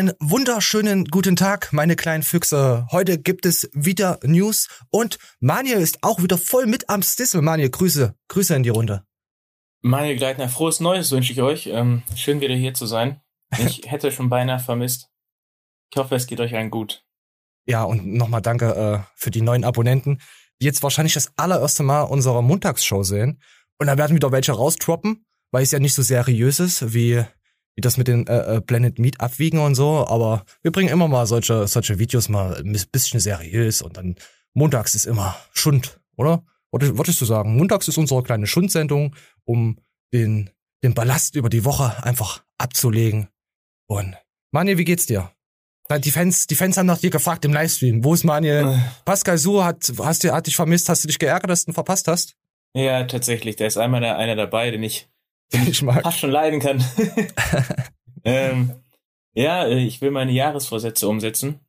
Einen wunderschönen guten Tag, meine kleinen Füchse. Heute gibt es wieder News und Manje ist auch wieder voll mit am Stissel. Manje, Grüße, Grüße in die Runde. Manje Gleitner, frohes Neues wünsche ich euch. Ähm, schön wieder hier zu sein. Ich hätte schon beinahe vermisst. Ich hoffe, es geht euch allen gut. Ja, und nochmal danke äh, für die neuen Abonnenten, die jetzt wahrscheinlich das allererste Mal unsere Montagsshow sehen. Und da werden wieder welche rausdroppen, weil es ja nicht so seriös ist wie wie das mit den äh, äh, Blended Meat abwiegen und so, aber wir bringen immer mal solche, solche Videos mal ein bisschen seriös und dann montags ist immer Schund, oder? Wolltest du sagen, montags ist unsere kleine Schundsendung, um den, den Ballast über die Woche einfach abzulegen. Und Manje, wie geht's dir? Die Fans, die Fans haben nach dir gefragt im Livestream. Wo ist Manje? Äh. Pascal Su hat, hast du, hat dich vermisst, hast du dich geärgert, dass du ihn verpasst hast? Ja, tatsächlich. Da ist einmal einer dabei, den ich ich mag. fast schon leiden kann. ähm, ja, äh, ich will meine Jahresvorsätze umsetzen.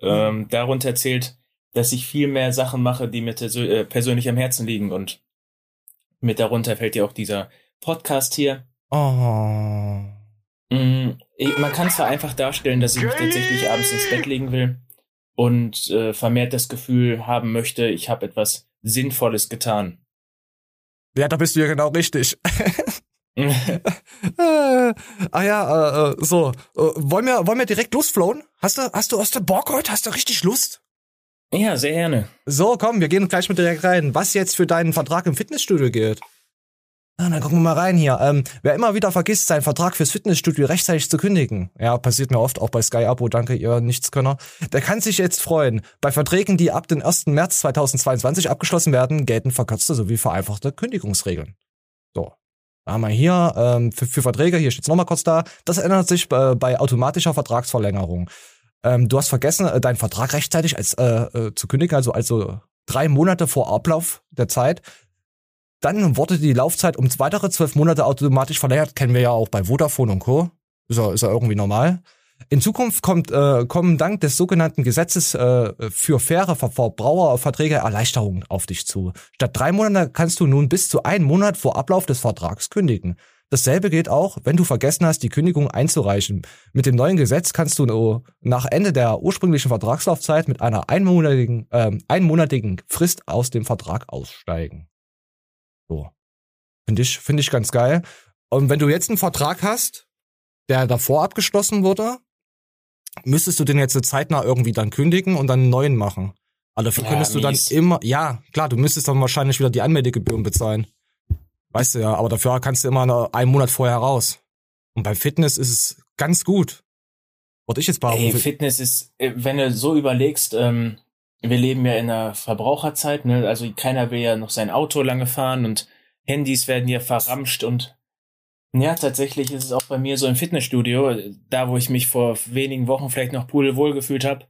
Ähm, darunter zählt, dass ich viel mehr Sachen mache, die mir äh, persönlich am Herzen liegen und mit darunter fällt ja auch dieser Podcast hier. Oh. Mm, man kann zwar einfach darstellen, dass ich mich tatsächlich abends ins Bett legen will und äh, vermehrt das Gefühl haben möchte, ich habe etwas Sinnvolles getan. Ja, da bist du ja genau richtig. ah ja, äh, äh, so. Äh, wollen, wir, wollen wir direkt losflowen? Hast du, hast du, hast du Bock heute? Hast du richtig Lust? Ja, sehr gerne. So, komm, wir gehen gleich mit direkt rein. Was jetzt für deinen Vertrag im Fitnessstudio gilt? Ah, dann gucken wir mal rein hier. Ähm, wer immer wieder vergisst, seinen Vertrag fürs Fitnessstudio rechtzeitig zu kündigen, ja, passiert mir oft, auch bei Sky Abo, danke ihr Nichtskönner, der kann sich jetzt freuen. Bei Verträgen, die ab dem 1. März 2022 abgeschlossen werden, gelten verkürzte sowie vereinfachte Kündigungsregeln. So, haben wir hier ähm, für, für Verträge, hier steht es nochmal kurz da, das ändert sich äh, bei automatischer Vertragsverlängerung. Ähm, du hast vergessen, äh, deinen Vertrag rechtzeitig als, äh, äh, zu kündigen, also, also drei Monate vor Ablauf der Zeit. Dann wurde die Laufzeit um weitere zwölf Monate automatisch verlängert. Kennen wir ja auch bei Vodafone und Co. Ist ja, ist ja irgendwie normal. In Zukunft kommt, äh, kommen dank des sogenannten Gesetzes äh, für faire Verbraucherverträge Erleichterungen auf dich zu. Statt drei Monate kannst du nun bis zu einen Monat vor Ablauf des Vertrags kündigen. Dasselbe gilt auch, wenn du vergessen hast, die Kündigung einzureichen. Mit dem neuen Gesetz kannst du nach Ende der ursprünglichen Vertragslaufzeit mit einer einmonatigen, äh, einmonatigen Frist aus dem Vertrag aussteigen. So. Finde ich, finde ich ganz geil. Und wenn du jetzt einen Vertrag hast, der davor abgeschlossen wurde, müsstest du den jetzt zeitnah irgendwie dann kündigen und dann einen neuen machen. Aber dafür ja, könntest mies. du dann immer, ja, klar, du müsstest dann wahrscheinlich wieder die Anmeldegebühren bezahlen. Weißt du ja, aber dafür kannst du immer einen Monat vorher raus. Und beim Fitness ist es ganz gut. Wollte ich jetzt behaupten. Ey, Fitness ist, äh, wenn du so überlegst, ähm, wir leben ja in einer Verbraucherzeit, ne? Also keiner will ja noch sein Auto lange fahren und Handys werden ja verramscht und ja, tatsächlich ist es auch bei mir so im Fitnessstudio, da wo ich mich vor wenigen Wochen vielleicht noch pudelwohl gefühlt habe,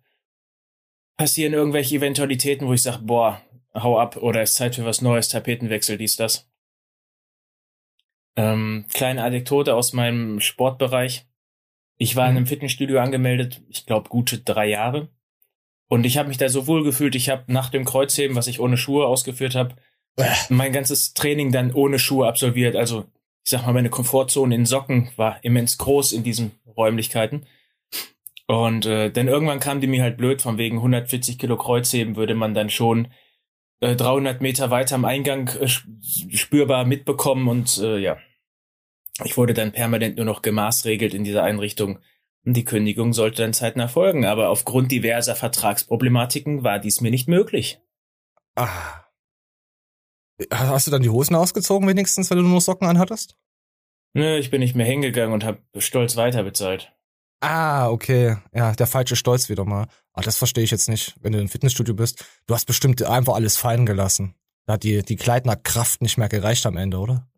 passieren irgendwelche Eventualitäten, wo ich sage, boah, hau ab oder es ist Zeit für was Neues, Tapetenwechsel, dies, das. Ähm, kleine Anekdote aus meinem Sportbereich. Ich war mhm. in einem Fitnessstudio angemeldet, ich glaube gute drei Jahre. Und ich habe mich da so wohl gefühlt, ich habe nach dem Kreuzheben, was ich ohne Schuhe ausgeführt habe, mein ganzes Training dann ohne Schuhe absolviert. Also ich sag mal, meine Komfortzone in Socken war immens groß in diesen Räumlichkeiten. Und äh, dann irgendwann kam die mir halt blöd, von wegen 140 Kilo Kreuzheben würde man dann schon äh, 300 Meter weiter am Eingang äh, spürbar mitbekommen und äh, ja, ich wurde dann permanent nur noch gemaßregelt in dieser Einrichtung. Und die Kündigung sollte dann zeitnah folgen, aber aufgrund diverser Vertragsproblematiken war dies mir nicht möglich. Ah, Hast du dann die Hosen ausgezogen wenigstens, wenn du nur Socken anhattest? Nö, ich bin nicht mehr hingegangen und hab stolz weiterbezahlt. Ah, okay. Ja, der falsche Stolz wieder mal. Ah, das verstehe ich jetzt nicht, wenn du im Fitnessstudio bist. Du hast bestimmt einfach alles fallen gelassen. Da hat die, die Kleidner Kraft nicht mehr gereicht am Ende, oder?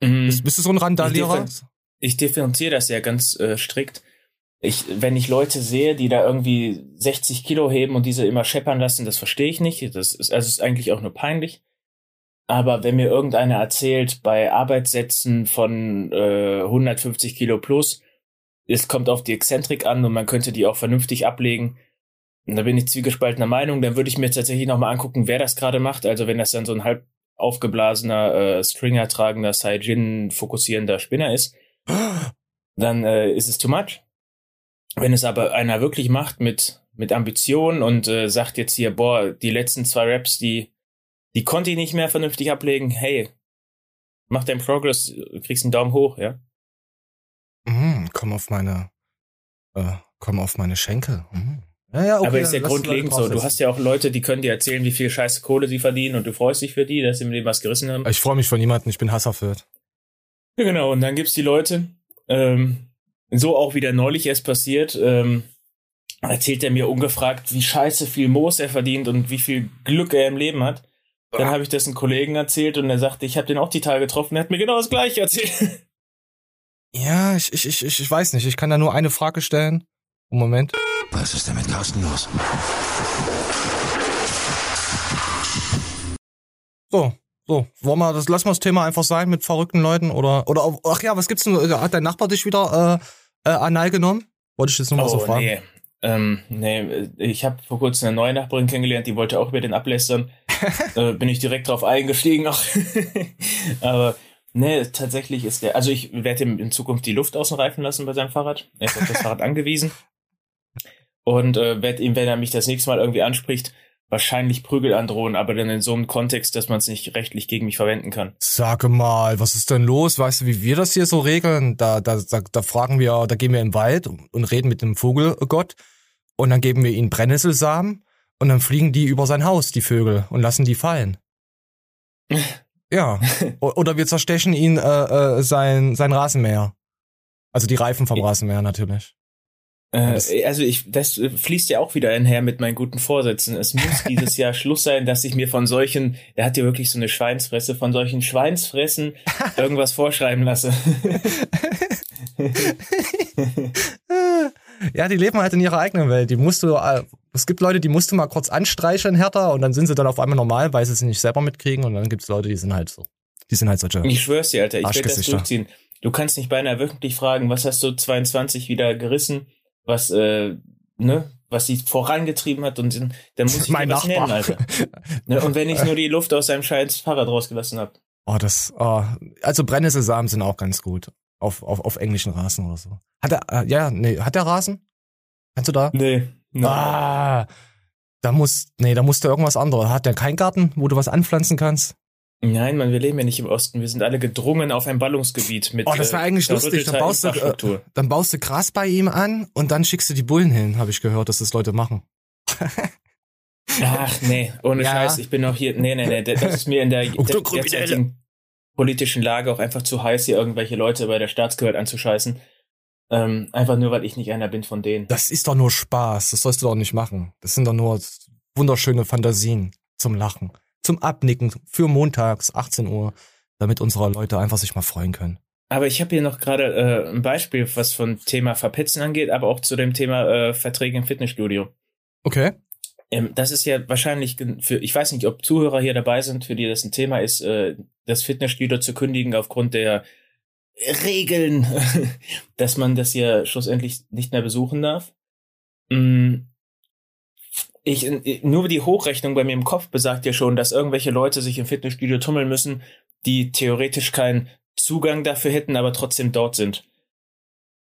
Mhm. Bist, bist, du so ein Randalierer? Ich, ich differenziere das ja ganz äh, strikt. Ich, wenn ich Leute sehe, die da irgendwie 60 Kilo heben und diese immer scheppern lassen, das verstehe ich nicht. Das ist, also ist eigentlich auch nur peinlich. Aber wenn mir irgendeiner erzählt, bei Arbeitssätzen von äh, 150 Kilo plus, es kommt auf die Exzentrik an und man könnte die auch vernünftig ablegen, und da bin ich zwiegespaltener Meinung, dann würde ich mir tatsächlich nochmal angucken, wer das gerade macht. Also wenn das dann so ein halb aufgeblasener, äh, Stringer tragender, Saiyajin fokussierender Spinner ist, dann äh, ist es too much. wenn es aber einer wirklich macht mit, mit Ambition und äh, sagt jetzt hier, boah, die letzten zwei Raps, die, die konnte ich nicht mehr vernünftig ablegen, hey, mach deinen Progress, kriegst einen Daumen hoch, ja. Mm, komm auf meine, äh, komm auf meine Schenkel. Mm. Ja, ja, okay, aber ist ja grundlegend so. Du hast ja auch Leute, die können dir erzählen, wie viel scheiße Kohle sie verdienen und du freust dich für die, dass sie mit dem was gerissen haben. Ich freue mich von niemandem, ich bin hasserfüllt. Ja, genau. Und dann gibt's die Leute, ähm, so auch wieder neulich erst passiert, ähm, erzählt er mir ungefragt, wie scheiße viel Moos er verdient und wie viel Glück er im Leben hat. Dann habe ich das einem Kollegen erzählt und er sagte, ich habe den auch die Tage getroffen, er hat mir genau das gleiche erzählt. Ja, ich, ich, ich, ich weiß nicht. Ich kann da nur eine Frage stellen. Moment. Was ist denn mit Carsten los? So, so. Wollen wir das, lassen wir das Thema einfach sein mit verrückten Leuten oder, oder, ach ja, was gibt's denn, hat dein Nachbar dich wieder, äh, äh anal genommen? Wollte ich jetzt nur mal oh, so fragen. Nee. Ähm, nee, ich habe vor kurzem eine neue Nachbarin kennengelernt, die wollte auch über den ablästern. äh, bin ich direkt drauf eingestiegen auch. Aber nee, tatsächlich ist der, also ich werde ihm in Zukunft die Luft außen reifen lassen bei seinem Fahrrad. Er ist auf das Fahrrad angewiesen und äh, werde ihm, wenn er mich das nächste Mal irgendwie anspricht, wahrscheinlich Prügel androhen, aber dann in so einem Kontext, dass man es nicht rechtlich gegen mich verwenden kann. Sage mal, was ist denn los? Weißt du, wie wir das hier so regeln? Da, da, da, da fragen wir, da gehen wir im Wald und reden mit dem Vogelgott und dann geben wir ihnen Brennnesselsamen und dann fliegen die über sein Haus, die Vögel, und lassen die fallen. ja. Oder wir zerstechen ihn äh, äh, sein, sein Rasenmäher. Also die Reifen vom Rasenmäher natürlich. Äh, also ich, das fließt ja auch wieder einher mit meinen guten Vorsätzen. Es muss dieses Jahr Schluss sein, dass ich mir von solchen, der hat ja wirklich so eine Schweinsfresse, von solchen Schweinsfressen irgendwas vorschreiben lasse. Ja, die leben halt in ihrer eigenen Welt. Die musst du, äh, es gibt Leute, die musst du mal kurz anstreicheln, härter, und dann sind sie dann auf einmal normal, weil sie es nicht selber mitkriegen, und dann gibt es Leute, die sind halt so. Die sind halt solche. Ich schwör's dir, Alter, ich werde das durchziehen. Du kannst nicht beinahe wirklich fragen, was hast du 22 wieder gerissen? was, äh, ne, was sie vorangetrieben hat und dann muss ich mein was Nachbar. nennen, Alter. ne, und wenn ich nur die Luft aus seinem scheiß Fahrrad rausgelassen habe. Oh, das, oh, also Brennnesselsamen sind auch ganz gut. Auf, auf, auf englischen Rasen oder so. Hat er, äh, ja, nee, hat der Rasen? Kannst du da? Nee. nee. Ah, da muss, nee, da musst du irgendwas anderes. Hat der keinen Garten, wo du was anpflanzen kannst? Nein, man, wir leben ja nicht im Osten. Wir sind alle gedrungen auf ein Ballungsgebiet mit. Oh, das war eigentlich äh, lustig. Dann baust, du, äh, dann baust du Gras bei ihm an und dann schickst du die Bullen hin, habe ich gehört, dass das Leute machen. Ach, nee, ohne ja. Scheiß. Ich bin noch hier. Nee, nee, nee. Das ist mir in der, oh, der derzeitigen politischen Lage auch einfach zu heiß, hier irgendwelche Leute bei der Staatsgehört anzuscheißen. Ähm, einfach nur, weil ich nicht einer bin von denen. Das ist doch nur Spaß. Das sollst du doch nicht machen. Das sind doch nur wunderschöne Fantasien zum Lachen zum Abnicken für montags 18 Uhr, damit unsere Leute einfach sich mal freuen können. Aber ich habe hier noch gerade äh, ein Beispiel, was von Thema Verpetzen angeht, aber auch zu dem Thema äh, Verträge im Fitnessstudio. Okay. Ähm, das ist ja wahrscheinlich für, ich weiß nicht, ob Zuhörer hier dabei sind, für die das ein Thema ist, äh, das Fitnessstudio zu kündigen aufgrund der Regeln, dass man das ja schlussendlich nicht mehr besuchen darf. Mm, ich, nur die Hochrechnung bei mir im Kopf besagt ja schon, dass irgendwelche Leute sich im Fitnessstudio tummeln müssen, die theoretisch keinen Zugang dafür hätten, aber trotzdem dort sind.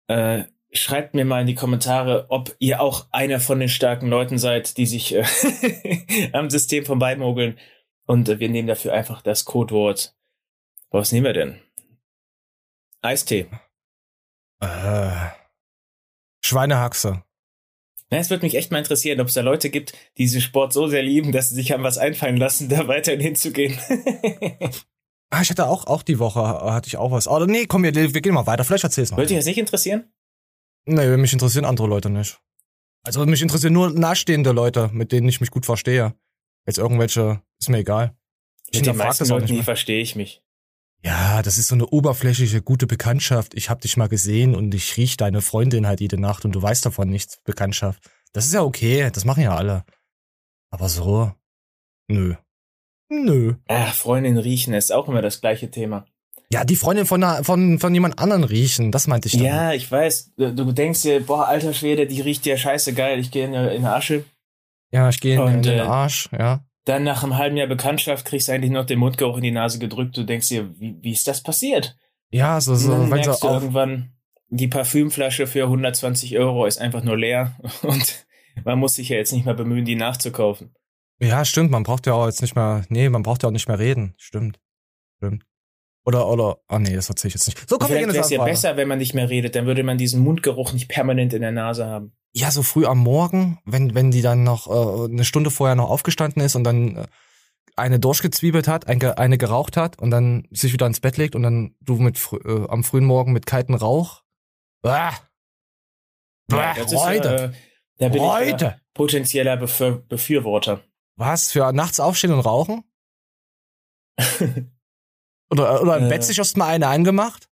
Äh, schreibt mir mal in die Kommentare, ob ihr auch einer von den starken Leuten seid, die sich äh, am System vorbeimogeln. Und wir nehmen dafür einfach das Codewort. Was nehmen wir denn? Eistee. Äh, Schweinehaxe. Na, es würde mich echt mal interessieren, ob es da Leute gibt, die diesen Sport so sehr lieben, dass sie sich haben was einfallen lassen, da weiterhin hinzugehen. ah, ich hatte auch, auch die Woche, hatte ich auch was. Oh, nee, komm, wir, wir gehen mal weiter. Vielleicht erzähl's mal. Würde dich das nicht interessieren? Nee, mich interessieren andere Leute nicht. Also mich interessieren nur nahestehende Leute, mit denen ich mich gut verstehe. Jetzt irgendwelche, ist mir egal. Ich den meisten Leuten nie verstehe ich mich. Ja, das ist so eine oberflächliche, gute Bekanntschaft. Ich hab dich mal gesehen und ich riech deine Freundin halt jede Nacht und du weißt davon nichts, Bekanntschaft. Das ist ja okay, das machen ja alle. Aber so, nö. Nö. Ach, Freundin riechen ist auch immer das gleiche Thema. Ja, die Freundin von, von, von jemand anderen riechen, das meinte ich dann. Ja, ich weiß. Du, du denkst dir, boah, alter Schwede, die riecht ja scheiße geil, ich gehe in, in eine Asche. Ja, ich gehe in, in den äh, Arsch, ja. Dann nach einem halben Jahr Bekanntschaft kriegst du eigentlich noch den Mundgeruch in die Nase gedrückt. Du denkst dir, wie, wie ist das passiert? Ja, so, so. Und dann merkst du irgendwann, die Parfümflasche für 120 Euro ist einfach nur leer und man muss sich ja jetzt nicht mehr bemühen, die nachzukaufen. Ja, stimmt, man braucht ja auch jetzt nicht mehr, nee, man braucht ja auch nicht mehr reden. Stimmt. Stimmt. Oder, oder, ah nee, das erzähle ich jetzt nicht. So, komm, Vielleicht wäre es ja besser, wenn man nicht mehr redet, dann würde man diesen Mundgeruch nicht permanent in der Nase haben. Ja, so früh am Morgen, wenn, wenn die dann noch äh, eine Stunde vorher noch aufgestanden ist und dann äh, eine durchgezwiebelt hat, eine, eine geraucht hat und dann sich wieder ins Bett legt und dann du mit äh, am frühen Morgen mit kaltem Rauch. Bah. Bah, ja, Leute. Ist, äh, da bin Leute. ich potenzieller Befür Befürworter. Was? Für nachts aufstehen und rauchen? oder oder im äh, Bett sich erst mal eine angemacht?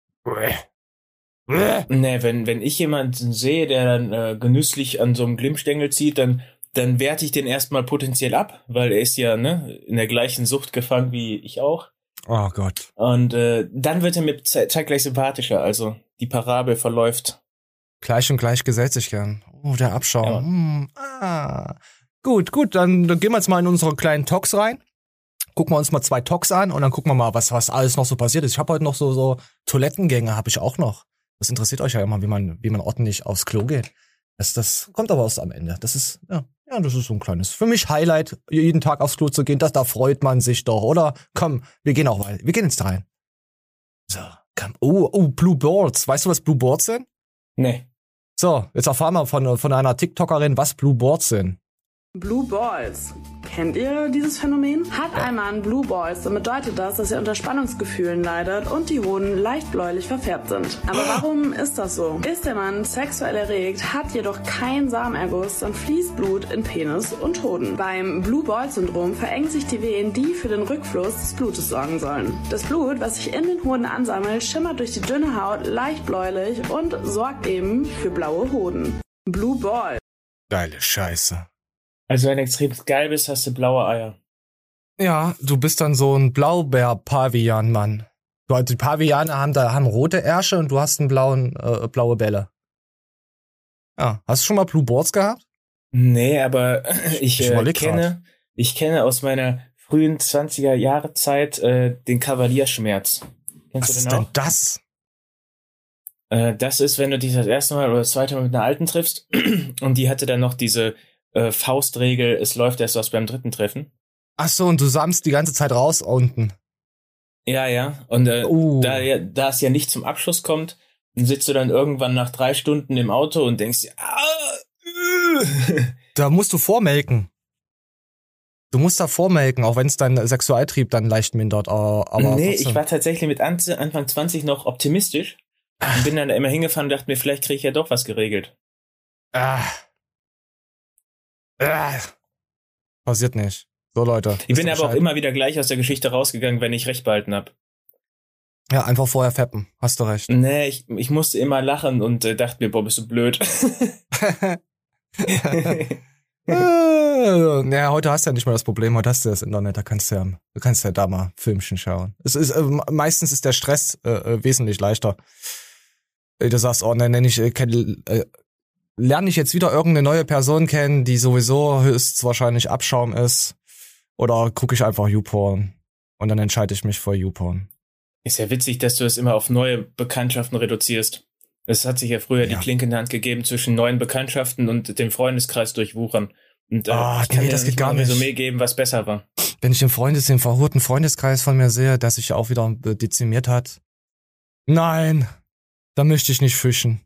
Nee, wenn, wenn ich jemanden sehe, der dann äh, genüsslich an so einem Glimmstängel zieht, dann, dann werte ich den erstmal potenziell ab, weil er ist ja ne, in der gleichen Sucht gefangen wie ich auch. Oh Gott. Und äh, dann wird er mir zeitgleich sympathischer. Also die Parabel verläuft. Gleich und gleich gesellt sich gern. Oh, der Abschau. Ja. Hm, ah. Gut, gut, dann, dann gehen wir jetzt mal in unsere kleinen Talks rein. Gucken wir uns mal zwei Talks an und dann gucken wir mal, was, was alles noch so passiert ist. Ich habe heute noch so, so Toilettengänge, habe ich auch noch. Das interessiert euch ja immer, wie man, wie man ordentlich aufs Klo geht. Das, das kommt aber erst am Ende. Das ist, ja, ja, das ist so ein kleines, für mich Highlight, jeden Tag aufs Klo zu gehen. Das, da freut man sich doch, oder? Komm, wir gehen auch weiter. Wir gehen jetzt rein. So, komm. Oh, oh, Blue Boards. Weißt du, was Blue Boards sind? Nee. So, jetzt erfahren wir von, von einer TikTokerin, was Blue Boards sind. Blue Balls. Kennt ihr dieses Phänomen? Hat ein Mann Blue Balls, dann bedeutet das, dass er unter Spannungsgefühlen leidet und die Hoden leicht bläulich verfärbt sind. Aber warum ist das so? Ist der Mann sexuell erregt, hat jedoch kein Samenerguss, dann fließt Blut in Penis und Hoden. Beim Blue Ball Syndrom verengen sich die Venen, die für den Rückfluss des Blutes sorgen sollen. Das Blut, was sich in den Hoden ansammelt, schimmert durch die dünne Haut leicht bläulich und sorgt eben für blaue Hoden. Blue Ball. Geile Scheiße. Also wenn du extrem geil bist, hast du blaue Eier. Ja, du bist dann so ein Blaubeer-Pavian-Mann. Die Paviane haben da haben rote Ärsche und du hast einen blauen äh, blaue Bälle. Ja, hast du schon mal Blue Boards gehabt? Nee, aber ich, ich äh, kenne ich kenne aus meiner frühen 20er Jahre Zeit äh, den Kavalierschmerz. Kennst Was du den ist auch? denn das? Äh, das ist, wenn du dich das erste Mal oder das zweite Mal mit einer Alten triffst und die hatte dann noch diese äh, Faustregel, es läuft erst was beim dritten Treffen. Ach so, und du samst die ganze Zeit raus unten. Ja, ja. Und äh, uh. da, da es ja nicht zum Abschluss kommt, sitzt du dann irgendwann nach drei Stunden im Auto und denkst ah, äh. da musst du vormelken. Du musst da vormelken, auch wenn es dein Sexualtrieb dann leicht mindert. Aber nee, trotzdem. ich war tatsächlich mit Anfang 20 noch optimistisch und bin dann immer hingefahren und dachte mir, vielleicht kriege ich ja doch was geregelt. Ah. Äh, passiert nicht. So, Leute. Ich bin aber auch immer wieder gleich aus der Geschichte rausgegangen, wenn ich recht behalten hab. Ja, einfach vorher feppen. Hast du recht. Nee, ich, ich musste immer lachen und äh, dachte mir, boah, bist du blöd. ja, heute hast du ja nicht mal das Problem, heute hast du das Internet, da kannst du ja, du kannst ja da mal Filmchen schauen. Es ist, äh, meistens ist der Stress äh, äh wesentlich leichter. Du sagst, oh, ne, nenn ich, äh, kenn, äh, lerne ich jetzt wieder irgendeine neue Person kennen, die sowieso höchstwahrscheinlich Abschaum ist, oder gucke ich einfach YouPorn und dann entscheide ich mich für YouPorn. Ist ja witzig, dass du es immer auf neue Bekanntschaften reduzierst. Es hat sich ja früher ja. die Klinke in der Hand gegeben zwischen neuen Bekanntschaften und dem Freundeskreis durchwuchern. Und äh, oh, ich kann nee, das geht gar nicht. Resümee geben, was besser war. Wenn ich den Freundes, den verhurten Freundeskreis von mir sehe, der sich ja auch wieder dezimiert hat. Nein, da möchte ich nicht fischen.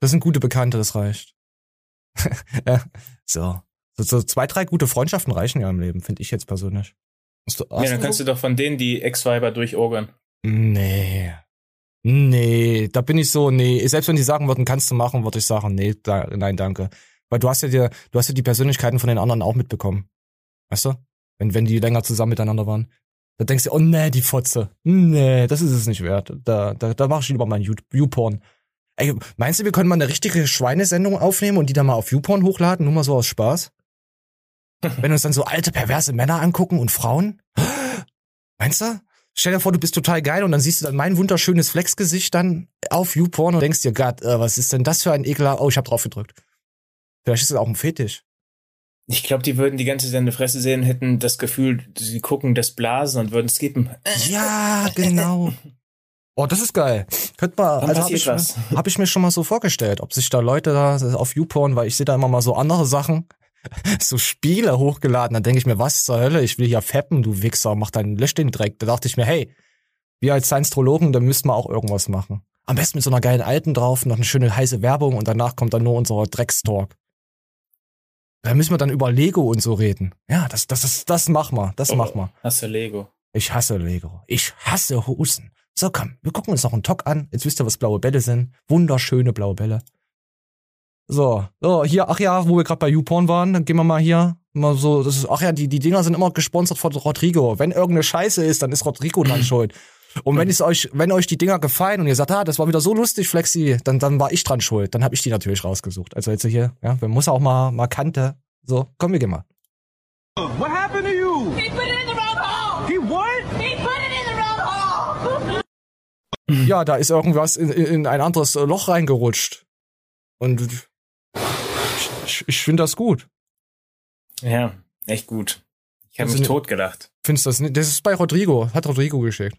Das sind gute Bekannte, das reicht. ja, so. so. So zwei, drei gute Freundschaften reichen ja im Leben, finde ich jetzt persönlich. Du, ja, dann kannst du doch von denen die Ex-Weiber durchorgern. Nee. Nee, da bin ich so, nee. Selbst wenn die sagen würden, kannst du machen, würde ich sagen, nee, da, nein, danke. Weil du hast ja dir, du hast ja die Persönlichkeiten von den anderen auch mitbekommen. Weißt du? Wenn, wenn die länger zusammen miteinander waren. Da denkst du, oh nee, die Fotze. Nee, das ist es nicht wert. Da, da, da mach ich lieber meinen YouPorn. Ey, meinst du, wir können mal eine richtige Schweinesendung aufnehmen und die dann mal auf YouPorn hochladen, nur mal so aus Spaß? Wenn uns dann so alte, perverse Männer angucken und Frauen? Meinst du? Stell dir vor, du bist total geil und dann siehst du dann mein wunderschönes Flexgesicht dann auf YouPorn und denkst dir, Gott, äh, was ist denn das für ein Ekler? Oh, ich hab drauf gedrückt. Vielleicht ist es auch ein Fetisch. Ich glaube, die würden die ganze Sende Fresse sehen, hätten das Gefühl, sie gucken das Blasen und würden skippen. Ja, genau. Oh, das ist geil. Könnte mal, Dann also habe ich, hab ich mir schon mal so vorgestellt, ob sich da Leute da auf YouPorn, weil ich sehe da immer mal so andere Sachen, so Spiele hochgeladen, dann denke ich mir, was zur Hölle, ich will hier fappen, du Wichser, mach deinen, lösch den Dreck. Da dachte ich mir, hey, wir als Science-Trologen, da müssten wir auch irgendwas machen. Am besten mit so einer geilen Alten drauf, noch eine schöne heiße Werbung und danach kommt dann nur unser Dreckstalk. Da müssen wir dann über Lego und so reden. Ja, das, das, das, das mach mal, das mach mal. Hast du Lego? Ich hasse Lego. Ich hasse Hosen. So, komm, wir gucken uns noch einen Talk an. Jetzt wisst ihr, was blaue Bälle sind. Wunderschöne blaue Bälle. So, so, hier, ach ja, wo wir gerade bei YouPorn waren, dann gehen wir mal hier. Mal so, das ist, ach ja, die, die Dinger sind immer gesponsert von Rodrigo. Wenn irgendeine Scheiße ist, dann ist Rodrigo dann schuld. Und wenn es euch, wenn euch die Dinger gefallen und ihr sagt, ah, das war wieder so lustig, Flexi, dann, dann war ich dran schuld. Dann habe ich die natürlich rausgesucht. Also jetzt hier, ja, man muss auch mal, mal Kante. So, komm, wir gehen mal. What Ja, da ist irgendwas in, in ein anderes Loch reingerutscht. Und ich, ich, finde das gut. Ja, echt gut. Ich habe mich ne- totgelacht. Findest das nicht? Das ist bei Rodrigo. Hat Rodrigo geschickt.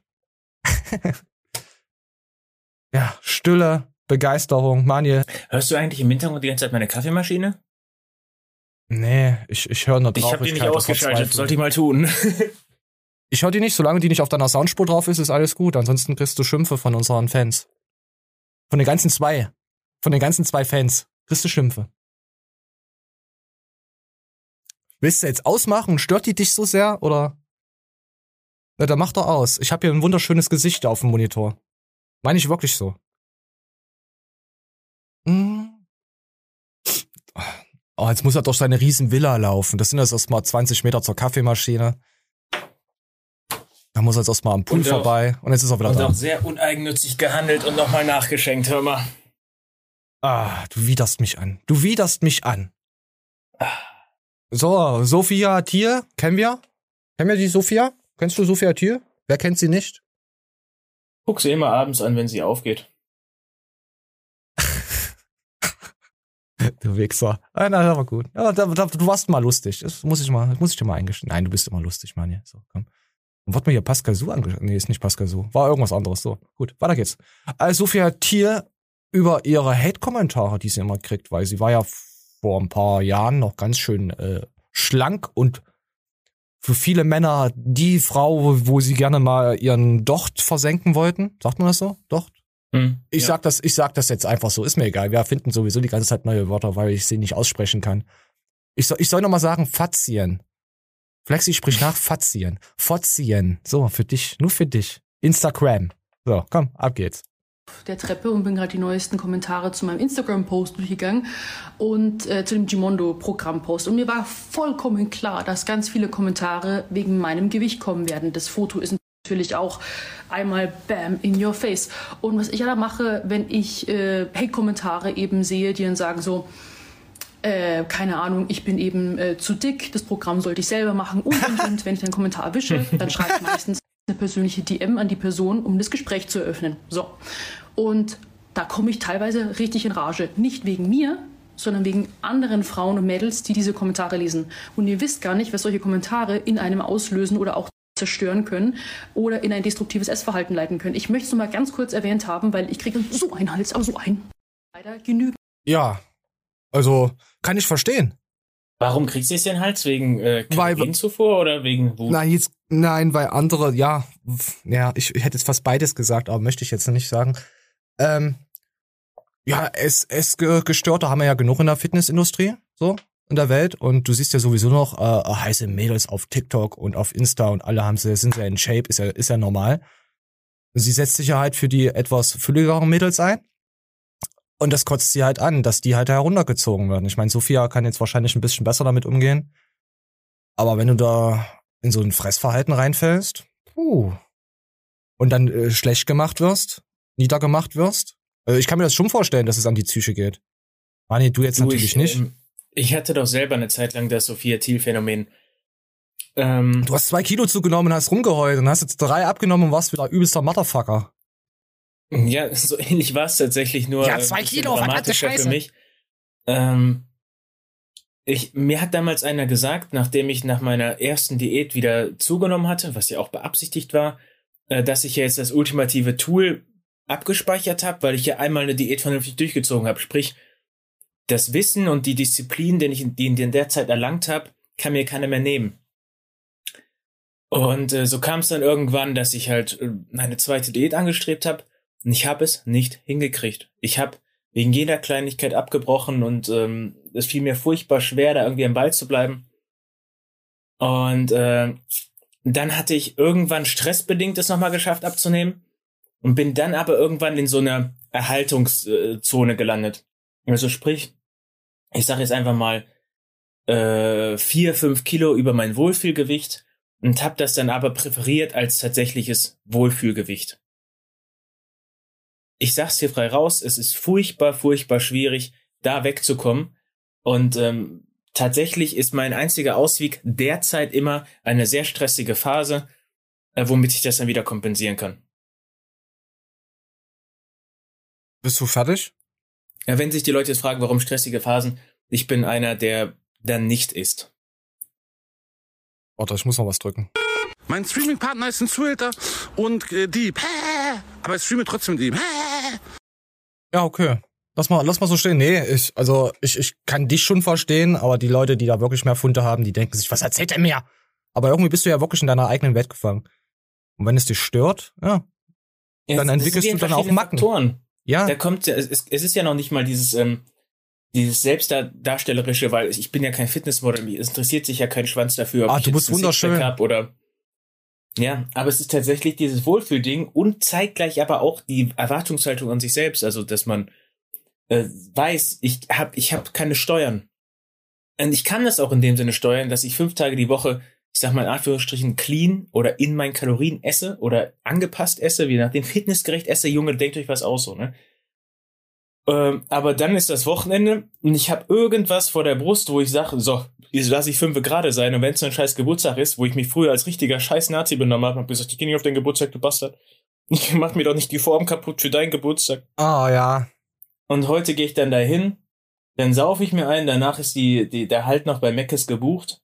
ja, Stille, Begeisterung, Manje. Hörst du eigentlich im Hintergrund die ganze Zeit meine Kaffeemaschine? Nee, ich, ich höre nur Ich habe die nicht ausgeschaltet, sollte ich mal tun. Ich höre die nicht, solange die nicht auf deiner Soundspur drauf ist, ist alles gut. Ansonsten kriegst du Schimpfe von unseren Fans. Von den ganzen zwei. Von den ganzen zwei Fans. Kriegst du Schimpfe. Willst du jetzt ausmachen? Stört die dich so sehr? Oder? Na, dann mach doch aus. Ich habe hier ein wunderschönes Gesicht auf dem Monitor. Meine ich wirklich so. Hm. Oh, jetzt muss er durch seine riesen Villa laufen. Das sind jetzt erstmal 20 Meter zur Kaffeemaschine. Da muss er jetzt erstmal am Pool Und auch- vorbei. Und jetzt ist er wieder Und da. auch sehr uneigennützig gehandelt und nochmal nachgeschenkt, hör mal. Ah, du widerst mich an. Du widerst mich an. So, Sophia Thier, kennen wir? Kennen wir die Sophia? Kennst du Sophia Thier? Wer kennt sie nicht? Guck sie immer abends an, wenn sie aufgeht. Du Wichser. Ah, na, das war gut. Ja, da, da, du warst mal lustig. Das muss ich mal, das muss ich dir mal eingestehen. Nein, du bist immer lustig, Mann. So, komm. Und wurde mir hier Pascal Su angeschaut? Nee, ist nicht Pascal Su. War irgendwas anderes. So, gut, weiter geht's. Also Sophia Thier über ihre Hate-Kommentare, die sie immer kriegt, weil sie war ja vor ein paar Jahren noch ganz schön äh, schlank und für viele Männer die Frau, wo, sie gerne mal ihren Docht versenken wollten. Sagt man das so? Docht? Hm. Ich ja. sag das, ich sag das jetzt einfach so, ist mir egal. Wir finden sowieso die ganze Zeit neue Wörter, weil ich sie nicht aussprechen kann. Ich soll, ich soll noch mal sagen, Fazien. Flexi spricht nach Fazien. Fazien. So, für dich, nur für dich. Instagram. So, komm, ab geht's. der Treppe und bin gerade die neuesten Kommentare zu meinem Instagram-Post durchgegangen und äh, zu dem Gimondo-Programm-Post. Und mir war vollkommen klar, dass ganz viele Kommentare wegen meinem Gewicht kommen werden. Das Foto ist natürlich auch einmal bam in your face. Und was ich ja da mache, wenn ich äh, Hate-Kommentare eben sehe, die dann sagen so, äh, keine Ahnung, ich bin eben äh, zu dick, das Programm sollte ich selber machen und, und, und. Wenn ich einen Kommentar erwische, dann schreibe ich meistens eine persönliche DM an die Person, um das Gespräch zu eröffnen. So. Und da komme ich teilweise richtig in Rage. Nicht wegen mir, sondern wegen anderen Frauen und Mädels, die diese Kommentare lesen. Und ihr wisst gar nicht, was solche Kommentare in einem auslösen oder auch zerstören können oder in ein destruktives Essverhalten leiten können. Ich möchte es nur mal ganz kurz erwähnt haben, weil ich kriege so einen Hals, aber so einen. Leider genügend. Ja. Also, kann ich verstehen. Warum kriegst du jetzt den Hals? Wegen äh, Kalorienzufuhr oder wegen Wut? Nein, jetzt, nein, weil andere, ja, ja, ich, ich hätte jetzt fast beides gesagt, aber möchte ich jetzt nicht sagen. Ähm, ja, es, es ge- Gestörte haben wir ja genug in der Fitnessindustrie, so, in der Welt. Und du siehst ja sowieso noch äh, heiße Mädels auf TikTok und auf Insta und alle haben sie, sind ja in Shape, ist ja, ist ja normal. Sie setzt sich ja halt für die etwas fülligeren Mädels ein. Und das kotzt sie halt an, dass die halt heruntergezogen werden. Ich meine, Sophia kann jetzt wahrscheinlich ein bisschen besser damit umgehen. Aber wenn du da in so ein Fressverhalten reinfällst, puh, und dann äh, schlecht gemacht wirst, niedergemacht wirst, also ich kann mir das schon vorstellen, dass es an die Psyche geht. Mani, du jetzt Du, natürlich ich, nicht. Ähm, ich hatte doch selber eine Zeit lang das Sophia-Thiel-Phänomen. Ähm, du hast zwei Kilo zugenommen und hast rumgeheult und hast jetzt drei abgenommen und warst wieder übelster Motherfucker. Ja, so ähnlich war es tatsächlich nur. Ja, zwei Kilo, dramatischer Scheiße. für mich. Ähm, ich, mir hat damals einer gesagt, nachdem ich nach meiner ersten Diät wieder zugenommen hatte, was ja auch beabsichtigt war, äh, dass ich ja jetzt das ultimative Tool abgespeichert habe, weil ich ja einmal eine Diät vernünftig durchgezogen habe. Sprich, das Wissen und die Disziplin, den ich in, die in der Zeit erlangt habe, kann mir keiner mehr nehmen. Und äh, so kam es dann irgendwann, dass ich halt äh, meine zweite Diät angestrebt habe und ich habe es nicht hingekriegt. Ich habe wegen jeder Kleinigkeit abgebrochen und ähm, es fiel mir furchtbar schwer, da irgendwie am Ball zu bleiben. Und äh, dann hatte ich irgendwann stressbedingt es nochmal geschafft abzunehmen und bin dann aber irgendwann in so einer Erhaltungszone gelandet. Also sprich, ich sage jetzt einfach mal äh, vier, fünf Kilo über mein Wohlfühlgewicht und habe das dann aber präferiert als tatsächliches Wohlfühlgewicht. Ich sag's hier frei raus, es ist furchtbar, furchtbar schwierig, da wegzukommen. Und ähm, tatsächlich ist mein einziger Ausweg derzeit immer eine sehr stressige Phase, äh, womit ich das dann wieder kompensieren kann. Bist du fertig? Ja, wenn sich die Leute jetzt fragen, warum stressige Phasen, ich bin einer, der dann nicht ist. Warte, ich muss noch was drücken. Mein Streaming-Partner ist ein Zuhälter und äh, Dieb. Aber ich streame trotzdem mit ihm. Ja, okay. Lass mal, lass mal so stehen. Nee, ich, also ich, ich kann dich schon verstehen, aber die Leute, die da wirklich mehr Funde haben, die denken sich, was erzählt er mir? Aber irgendwie bist du ja wirklich in deiner eigenen Welt gefangen. Und wenn es dich stört, ja, Ja, dann entwickelst du dann auch Macken. Faktoren. Ja, Da kommt ja, es, ist- es ist ja noch nicht mal dieses, ähm, dieses Selbstdarstellerische, weil ich bin ja kein Fitnessmodel, mich interessiert sich ja kein Schwanz dafür, ob Ah, ich du bist wunderschön. Oder ja, aber es ist tatsächlich dieses Wohlfühlding und zeitgleich aber auch die Erwartungshaltung an sich selbst, also dass man äh, weiß, ich hab, ich hab keine Steuern. Und ich kann das auch in dem Sinne steuern, dass ich fünf Tage die Woche, ich sag mal in Anführungsstrichen, clean oder in meinen Kalorien esse oder angepasst esse, wie nach dem Fitnessgerecht esse. Junge, denkt euch was aus, so, ne? Ähm, aber dann ist das Wochenende und ich habe irgendwas vor der Brust, wo ich sage, so, jetzt lass ich fünf gerade sein und wenn es ein scheiß Geburtstag ist, wo ich mich früher als richtiger scheiß Nazi benommen habe, hab gesagt, ich geh nicht auf den Geburtstag, du Bastard. Ich mach mir doch nicht die Form kaputt für deinen Geburtstag. ah ja. Und heute gehe ich dann dahin, dann saufe ich mir ein, danach ist die, die, der Halt noch bei Meckes gebucht.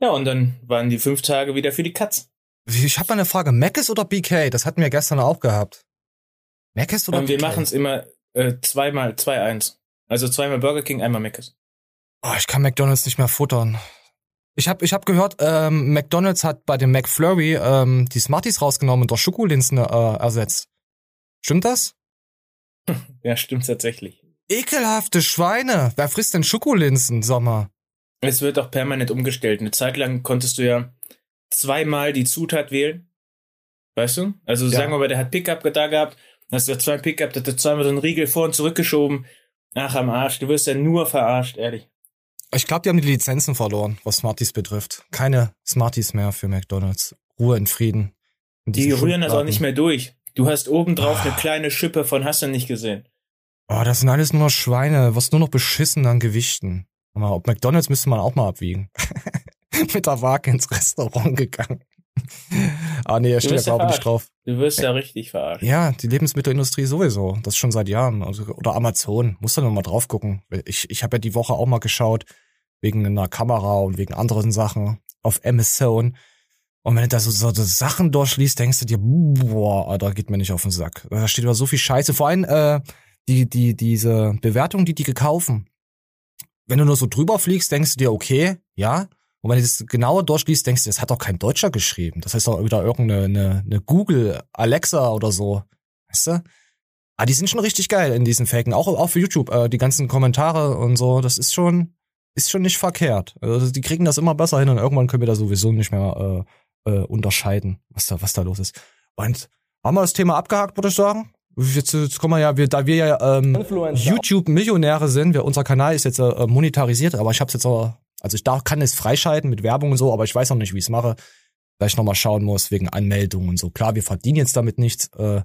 Ja, und dann waren die fünf Tage wieder für die Katz. Ich habe mal eine Frage, Mc's oder BK? Das hatten wir gestern auch gehabt. Mc's oder Und wir BK? machen es immer äh, zweimal, zwei, eins. Also zweimal Burger King, einmal Meckes. Oh, ich kann McDonald's nicht mehr futtern. Ich habe ich hab gehört, ähm, McDonald's hat bei dem McFlurry ähm, die Smarties rausgenommen und durch Schokolinsen äh, ersetzt. Stimmt das? Ja, stimmt tatsächlich. Ekelhafte Schweine. Wer frisst denn Schokolinsen, Sommer? Es wird auch permanent umgestellt. Eine Zeit lang konntest du ja zweimal die Zutat wählen. Weißt du? Also Ja. sagen wir mal, der hat Pickup da gehabt, hast du zwei Pickup, der hat zweimal so einen Riegel vor und zurückgeschoben. Ach, am Arsch, du wirst ja nur verarscht, ehrlich. Ich glaube, die haben die Lizenzen verloren, was Smarties betrifft. Keine Smarties mehr für McDonald's. Ruhe in Frieden. In Die rühren das auch nicht mehr durch. Du hast obendrauf Ah. eine kleine Schippe von hast du nicht gesehen. Oh, das sind alles nur Schweine. Was nur noch beschissen an Gewichten. Aber ob McDonald's müsste man auch mal abwiegen. Mit der Waage ins Restaurant gegangen. ah nee, er steht ja glaube ich drauf. Du wirst ja richtig verarscht. Ja, die Lebensmittelindustrie sowieso. Das schon seit Jahren. Also, oder Amazon. Muss da noch mal drauf gucken. Ich, ich habe ja die Woche auch mal geschaut, wegen einer Kamera und wegen anderen Sachen auf Amazon. Und wenn du da so, so, Sachen durchliest, denkst du dir, boah, Alter, geht mir nicht auf den Sack. Da steht über so viel Scheiße. Vor allem äh, die, die, diese Bewertung, die die gekaufen. Wenn du nur so drüber fliegst, denkst du dir, okay, ja. Und wenn du das genauer durchliest, denkst du, das hat doch kein Deutscher geschrieben. Das heißt doch wieder irgendeine eine, eine Google, Alexa oder so. Weißt du? Ah, die sind schon richtig geil in diesen Faken. Auch, auch für YouTube. Äh, die ganzen Kommentare und so, das ist schon, ist schon nicht verkehrt. Also die kriegen das immer besser hin und irgendwann können wir da sowieso nicht mehr äh, äh, unterscheiden, was da, was da los ist. Und haben wir das Thema abgehakt, würde ich sagen? Jetzt, jetzt kommen wir ja, wir, da wir ja ähm, YouTube-Millionäre sind, wir, unser Kanal ist jetzt äh, monetarisiert, aber ich habe jetzt auch, also ich darf, kann es freischalten mit Werbung und so, aber ich weiß noch nicht, wie ich es mache. Weil ich nochmal schauen muss wegen Anmeldungen und so. Klar, wir verdienen jetzt damit nichts. Äh,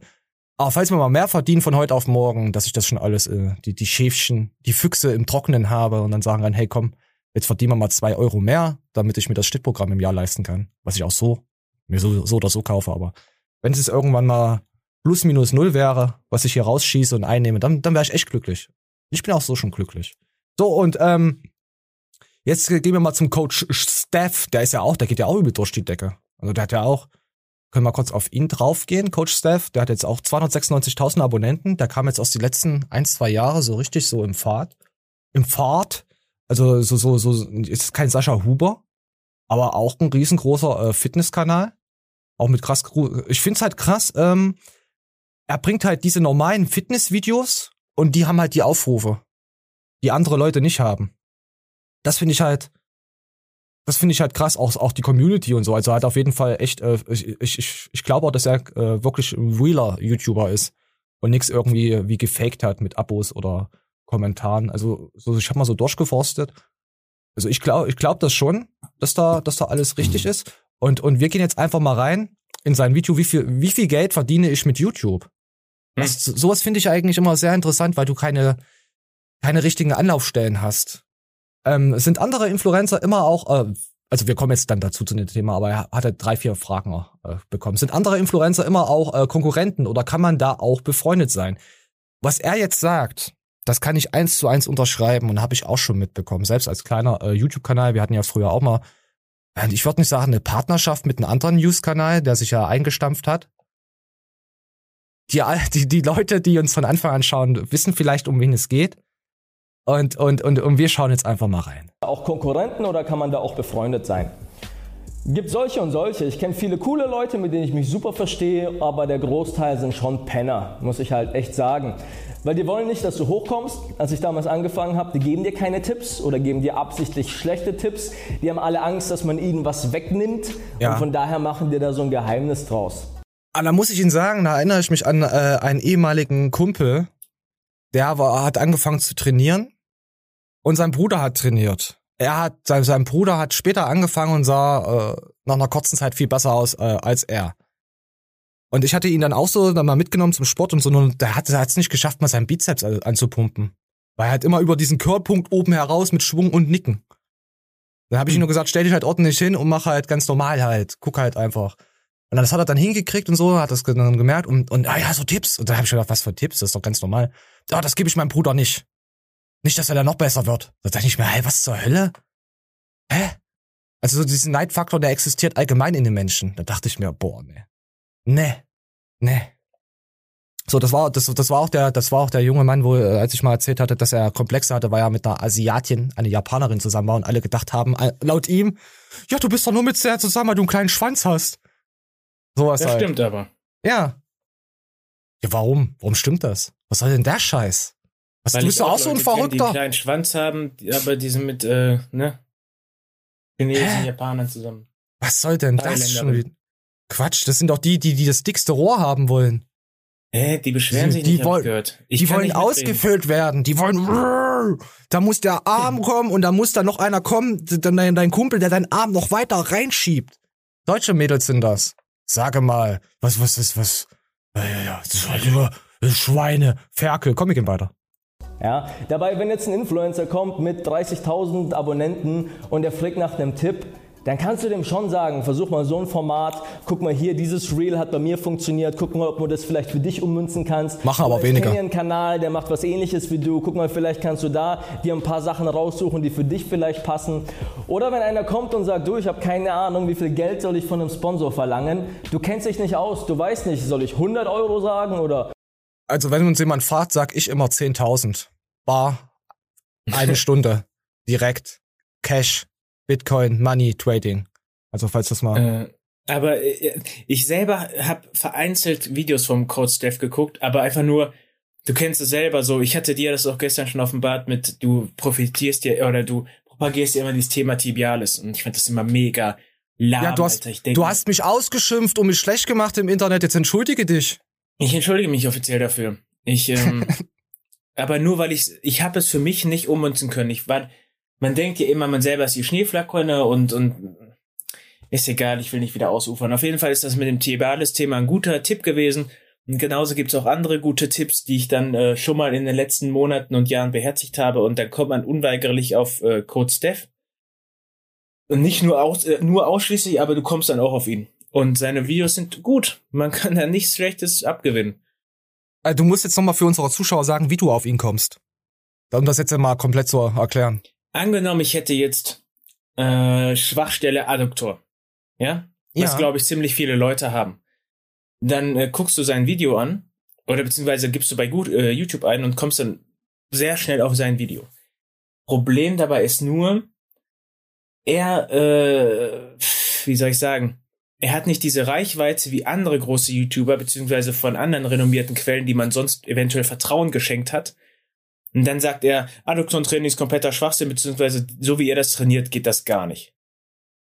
aber falls wir mal mehr verdienen von heute auf morgen, dass ich das schon alles, äh, die, die Schäfchen, die Füchse im Trockenen habe und dann sagen kann, hey komm, jetzt verdienen wir mal zwei Euro mehr, damit ich mir das Schnittprogramm im Jahr leisten kann. Was ich auch so, mir so, so oder so kaufe, aber wenn es irgendwann mal plus minus null wäre, was ich hier rausschieße und einnehme, dann, dann wäre ich echt glücklich. Ich bin auch so schon glücklich. So, und ähm, jetzt gehen wir mal zum Coach Steph, der ist ja auch, der geht ja auch übel durch die Decke. Also der hat ja auch, Können wir kurz auf ihn draufgehen. Coach Steph, der hat jetzt auch 296.000 Abonnenten. Der kam jetzt aus die letzten ein, zwei Jahre so richtig so im Fahrt. Im Fahrt. Also so, so, so, ist kein Sascha Huber, aber auch ein riesengroßer äh, Fitnesskanal. Auch mit krass, ich find's halt krass, ähm, er bringt halt diese normalen Fitnessvideos und die haben halt die Aufrufe, die andere Leute nicht haben. Das finde ich halt, das finde ich halt krass, auch, auch die Community und so. Also er hat auf jeden Fall echt, äh, ich, ich, ich glaube auch, dass er äh, wirklich ein realer YouTuber ist und nichts irgendwie wie gefaked hat mit Abos oder Kommentaren. Also so, ich habe mal so durchgeforstet. Also ich glaube, ich glaube das schon, dass da, dass da alles richtig ist. Und und wir gehen jetzt einfach mal rein in sein Video, wie viel wie viel Geld verdiene ich mit YouTube? Das, sowas finde ich eigentlich immer sehr interessant, weil du keine keine richtigen Anlaufstellen hast. Ähm, sind andere Influencer immer auch, äh, also wir kommen jetzt dann dazu zu dem Thema, aber er hat halt drei, vier Fragen äh, bekommen. Sind andere Influencer immer auch äh, Konkurrenten oder kann man da auch befreundet sein? Was er jetzt sagt, das kann ich eins zu eins unterschreiben und habe ich auch schon mitbekommen. Selbst als kleiner äh, YouTube-Kanal, wir hatten ja früher auch mal, äh, ich würde nicht sagen, eine Partnerschaft mit einem anderen News-Kanal, der sich ja eingestampft hat. Die, die, die Leute, die uns von Anfang an schauen, wissen vielleicht, um wen es geht. Und, und, und, und wir schauen jetzt einfach mal rein. Auch Konkurrenten oder kann man da auch befreundet sein? Gibt solche und solche. Ich kenne viele coole Leute, mit denen ich mich super verstehe, aber der Großteil sind schon Penner, muss ich halt echt sagen. Weil die wollen nicht, dass du hochkommst. Als ich damals angefangen habe, die geben dir keine Tipps oder geben dir absichtlich schlechte Tipps. Die haben alle Angst, dass man ihnen was wegnimmt. Ja. Und von daher machen dir da so ein Geheimnis draus. Aber da muss ich Ihnen sagen, da erinnere ich mich an äh, einen ehemaligen Kumpel, der war, hat angefangen zu trainieren und sein Bruder hat trainiert. Er hat, sein, sein Bruder hat später angefangen und sah äh, nach einer kurzen Zeit viel besser aus äh, als er. Und ich hatte ihn dann auch so dann mal mitgenommen zum Sport und so, und der hat es nicht geschafft, mal seinen Bizeps äh, anzupumpen. Weil er halt immer über diesen Körperpunkt oben heraus mit Schwung und Nicken. Dann habe ich ihm nur gesagt, stell dich halt ordentlich hin und mach halt ganz normal halt. Guck halt einfach. Und das hat er dann hingekriegt und so, hat das dann gemerkt und, und ah ja, so Tipps. Und dann habe ich gedacht, was für Tipps, das ist doch ganz normal. Ja, das gebe ich meinem Bruder nicht. Nicht, dass er da noch besser wird. Da dachte ich mir, hey, was zur Hölle? Hä? Also so diesen Neidfaktor, der existiert allgemein in den Menschen. Da dachte ich mir, boah, ne. Ne. Ne. So, das war, das, das war auch der, das war auch der junge Mann, wo, äh, als ich mal erzählt hatte, dass er Komplexe hatte, weil er mit einer Asiatin, eine Japanerin zusammen war und alle gedacht haben, äh, laut ihm, ja, du bist doch nur mit der zusammen, weil du einen kleinen Schwanz hast. Sowas Das halt. stimmt aber. Ja. Ja, warum? Warum stimmt das? Was soll denn der Scheiß? Was, du bist doch auch so ein Leute kenn, Die einen Verrückter. kleinen Schwanz haben, aber die sind mit, äh, ne? Chinesen, Japanern zusammen. Was soll denn das schon wieder? Quatsch, das sind doch die, die, die das dickste Rohr haben wollen. Hä, die beschweren sich Die nicht, wollen- gehört. Ich die wollen ausgefüllt werden. Die wollen. Da muss der Arm kommen und da muss da noch einer kommen, dein, dein Kumpel, der deinen Arm noch weiter reinschiebt. Deutsche Mädels sind das. Sage mal, was, was, was, was? Ja, ja, ja. das ist halt nur Schweine, Ferkel. Komm, wir gehen weiter. Ja, dabei, wenn jetzt ein Influencer kommt mit 30.000 Abonnenten und der fragt nach einem Tipp, dann kannst du dem schon sagen, versuch mal so ein Format, guck mal hier, dieses Reel hat bei mir funktioniert, guck mal, ob du das vielleicht für dich ummünzen kannst. Machen aber weniger. Ich kenne einen Kanal, der macht was ähnliches wie du, guck mal, vielleicht kannst du da dir ein paar Sachen raussuchen, die für dich vielleicht passen. Oder wenn einer kommt und sagt, du, ich habe keine Ahnung, wie viel Geld soll ich von einem Sponsor verlangen, du kennst dich nicht aus, du weißt nicht, soll ich 100 Euro sagen oder Also, wenn uns jemand fragt, sag ich immer 10.000. Bar, eine Stunde, direkt, Cash, Bitcoin, Money, Trading. Also, falls das mal. Äh, aber äh, ich selber habe vereinzelt Videos vom Code Steph geguckt, aber einfach nur, du kennst es selber so, ich hatte dir das auch gestern schon offenbart mit, du profitierst dir oder du propagierst dir immer dieses Thema Tibialis und ich fand das immer mega lahm, ja, du hast, denk, du hast mich ausgeschimpft und mich schlecht gemacht im Internet. Jetzt entschuldige dich. Ich entschuldige mich offiziell dafür. Ich, ähm, aber nur weil ich, ich habe es für mich nicht ummünzen können. Ich war, man denkt ja immer, man selber ist die Schneeflackhonne und, und ist egal, ich will nicht wieder ausufern. Auf jeden Fall ist das mit dem Tibalis-Thema ein guter Tipp gewesen. Und genauso gibt's auch andere gute Tipps, die ich dann äh, schon mal in den letzten Monaten und Jahren beherzigt habe. Und dann kommt man unweigerlich auf äh, Code Steph. Und nicht nur, aus, äh, nur ausschließlich, aber du kommst dann auch auf ihn. Und seine Videos sind gut. Man kann da nichts Schlechtes abgewinnen. Äh, Du musst jetzt nochmal für unsere Zuschauer sagen, wie du auf ihn kommst. Um das jetzt mal komplett zu erklären. Angenommen, ich hätte jetzt äh, Schwachstelle Adduktor. Ja? Was, Ja. glaube ich, ziemlich viele Leute haben. dann äh, guckst du sein Video an oder beziehungsweise gibst du bei gut, äh, YouTube ein und kommst dann sehr schnell auf sein Video. Problem dabei ist nur, er, äh, wie soll ich sagen, er hat nicht diese Reichweite wie andere große YouTuber, beziehungsweise von anderen renommierten Quellen, die man sonst eventuell Vertrauen geschenkt hat. Und dann sagt er, Adduktion-Training ist kompletter Schwachsinn, beziehungsweise so wie er das trainiert, geht das gar nicht.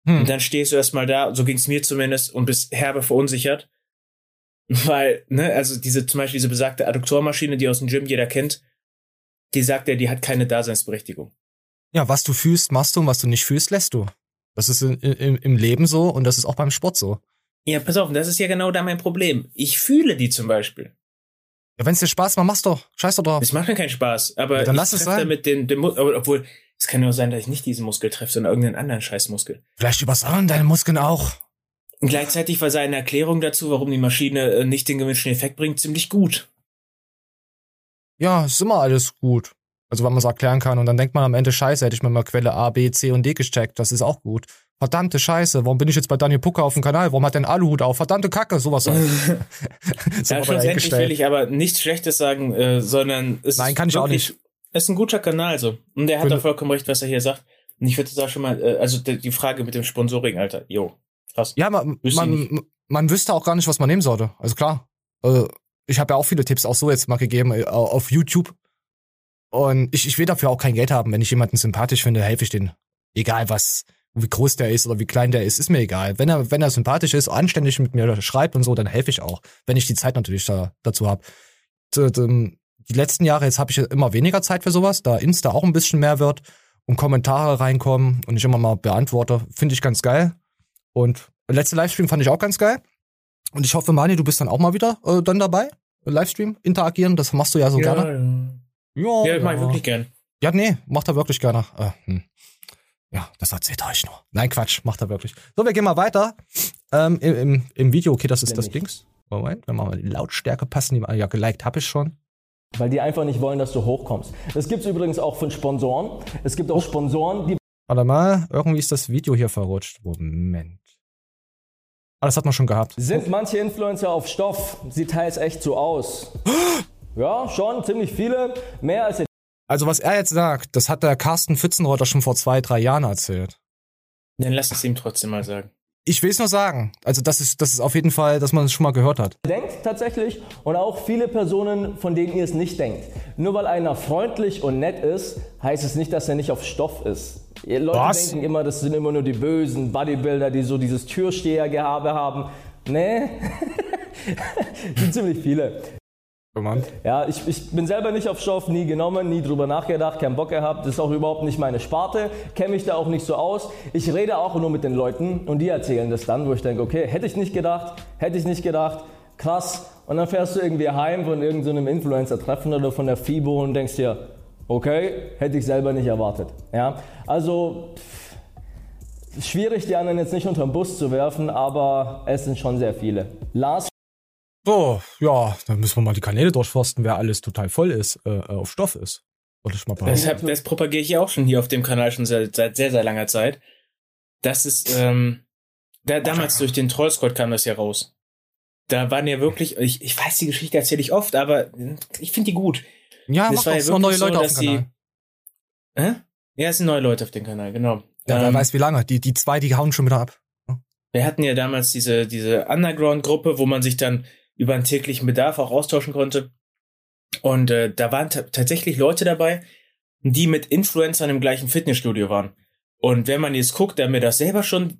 Hm. Und dann stehst du erstmal da, so ging es mir zumindest, und bist herbe verunsichert. Weil, ne, also diese, zum Beispiel diese besagte Adduktormaschine, die aus dem Gym jeder kennt, die sagt er, die hat keine Daseinsberechtigung. Ja, was du fühlst, machst du und was du nicht fühlst, lässt du. Das ist in, in, im Leben so und das ist auch beim Sport so. Ja, pass auf, das ist ja genau da mein Problem. Ich fühle die zum Beispiel. Ja, wenn es dir Spaß macht, mach's doch. Scheiß doch drauf. Es macht mir keinen Spaß, aber ja, dann ich lass es sein. damit den, den obwohl, es kann nur sein, dass ich nicht diesen Muskel treffe, sondern irgendeinen anderen Scheißmuskel. Vielleicht übersauen deine Muskeln auch. Und gleichzeitig war seine Erklärung dazu, warum die Maschine äh, nicht den gewünschten Effekt bringt, ziemlich gut. Ja, ist immer alles gut. Also, wenn man es erklären kann. Und dann denkt man am Ende, scheiße, hätte ich mir mal Quelle A, B, C und D gesteckt. Das ist auch gut. Verdammte Scheiße, warum bin ich jetzt bei Daniel Pucker auf dem Kanal? Warum hat der einen Aluhut auf? Verdammte Kacke, sowas halt. so ja, schlussendlich will ich aber nichts Schlechtes sagen, äh, sondern es Nein, ist kann ich auch wirklich, Es ist ein guter Kanal so. Und der hat da vollkommen recht, was er hier sagt. Und ich würde da schon mal, äh, also die Frage mit dem Sponsoring, Alter, jo, krass. Ja, man, man, man wüsste auch gar nicht, was man nehmen sollte. Also klar. Äh, ich habe ja auch viele Tipps auch so jetzt mal gegeben äh, auf YouTube. Und ich, ich will dafür auch kein Geld haben. Wenn ich jemanden sympathisch finde, helfe ich den. Egal was, wie groß der ist oder wie klein der ist, ist mir egal. Wenn er, wenn er sympathisch ist, anständig mit mir schreibt und so, dann helfe ich auch. Wenn ich die Zeit natürlich da, dazu habe. Die letzten Jahre, jetzt habe ich immer weniger Zeit für sowas, da Insta auch ein bisschen mehr wird und Kommentare reinkommen und ich immer mal beantworte, finde ich ganz geil. Und letzte Livestream fand ich auch ganz geil. Und ich hoffe, Mani, du bist dann auch mal wieder äh, dann dabei. Livestream, interagieren, das machst du ja so gerne. Ja, ja, mach ich wirklich gern. Ja, nee, macht er wirklich gerne. Äh, hm. Ja, das erzählt er euch nur. Nein, Quatsch, macht er wirklich. So, wir gehen mal weiter. Ähm, im, im, Im Video, okay, das ist Wenn das. Dings. Moment, wenn wir mal die Lautstärke passen, die ja geliked habe ich schon. Weil die einfach nicht wollen, dass du hochkommst. Das gibt es übrigens auch von Sponsoren. Es gibt auch Sponsoren, die Warte mal, irgendwie ist das Video hier verrutscht. Moment. Ah, das hat man schon gehabt. Sind manche Influencer auf Stoff? Sieht teils echt so aus. Ja, schon, ziemlich viele. Mehr als Also, was er jetzt sagt, das hat der Carsten Pfützenreuter schon vor zwei, drei Jahren erzählt. Dann lass es ihm trotzdem mal sagen. Ich will es nur sagen. Also, das ist, das ist auf jeden Fall, dass man es schon mal gehört hat. ihr denkt tatsächlich und auch viele Personen, von denen ihr es nicht denkt. Nur weil einer freundlich und nett ist, heißt es nicht, dass er nicht auf Stoff ist. Ihr Leute Was? denken immer, das sind immer nur die bösen Bodybuilder, die so dieses Türstehergehabe haben. Nee, sind ziemlich viele. Ja, ich, ich bin selber nicht auf Stoff, nie genommen, nie drüber nachgedacht, keinen Bock gehabt. Das ist auch überhaupt nicht meine Sparte, kenne mich da auch nicht so aus. Ich rede auch nur mit den Leuten und die erzählen das dann, wo ich denke, okay, hätte ich nicht gedacht, hätte ich nicht gedacht, krass. Und dann fährst du irgendwie heim von irgendeinem Influencer-Treffen oder von der FIBO und denkst dir, okay, hätte ich selber nicht erwartet. Ja, also pff, schwierig, die anderen jetzt nicht unter den Bus zu werfen, aber es sind schon sehr viele. Lars So, ja, dann müssen wir mal die Kanäle durchforsten, wer alles total voll ist, äh, äh, auf Stoff ist. Wollte ich mal behaupten. Das, propagiere ich ja auch schon hier auf dem Kanal schon seit, seit sehr, sehr langer Zeit. Das ist, ähm, da, damals durch den Trollsquad kam das ja raus. Da waren ja wirklich, ich, ich weiß, die Geschichte erzähle ich oft, aber ich finde die gut. Ja, Das war ja es sind noch neue wirklich so, Leute auf dem Kanal. Hä? Ja, es sind neue Leute auf dem Kanal, genau. Ja, wer Ähm, weiß wie lange. Die, die zwei, die hauen schon wieder ab. Wir hatten ja damals diese, diese Underground-Gruppe, wo man sich dann über einen täglichen Bedarf auch austauschen konnte. Und äh, da waren ta- tatsächlich Leute dabei, die mit Influencern im gleichen Fitnessstudio waren. Und wenn man jetzt guckt, da mir das selber schon ein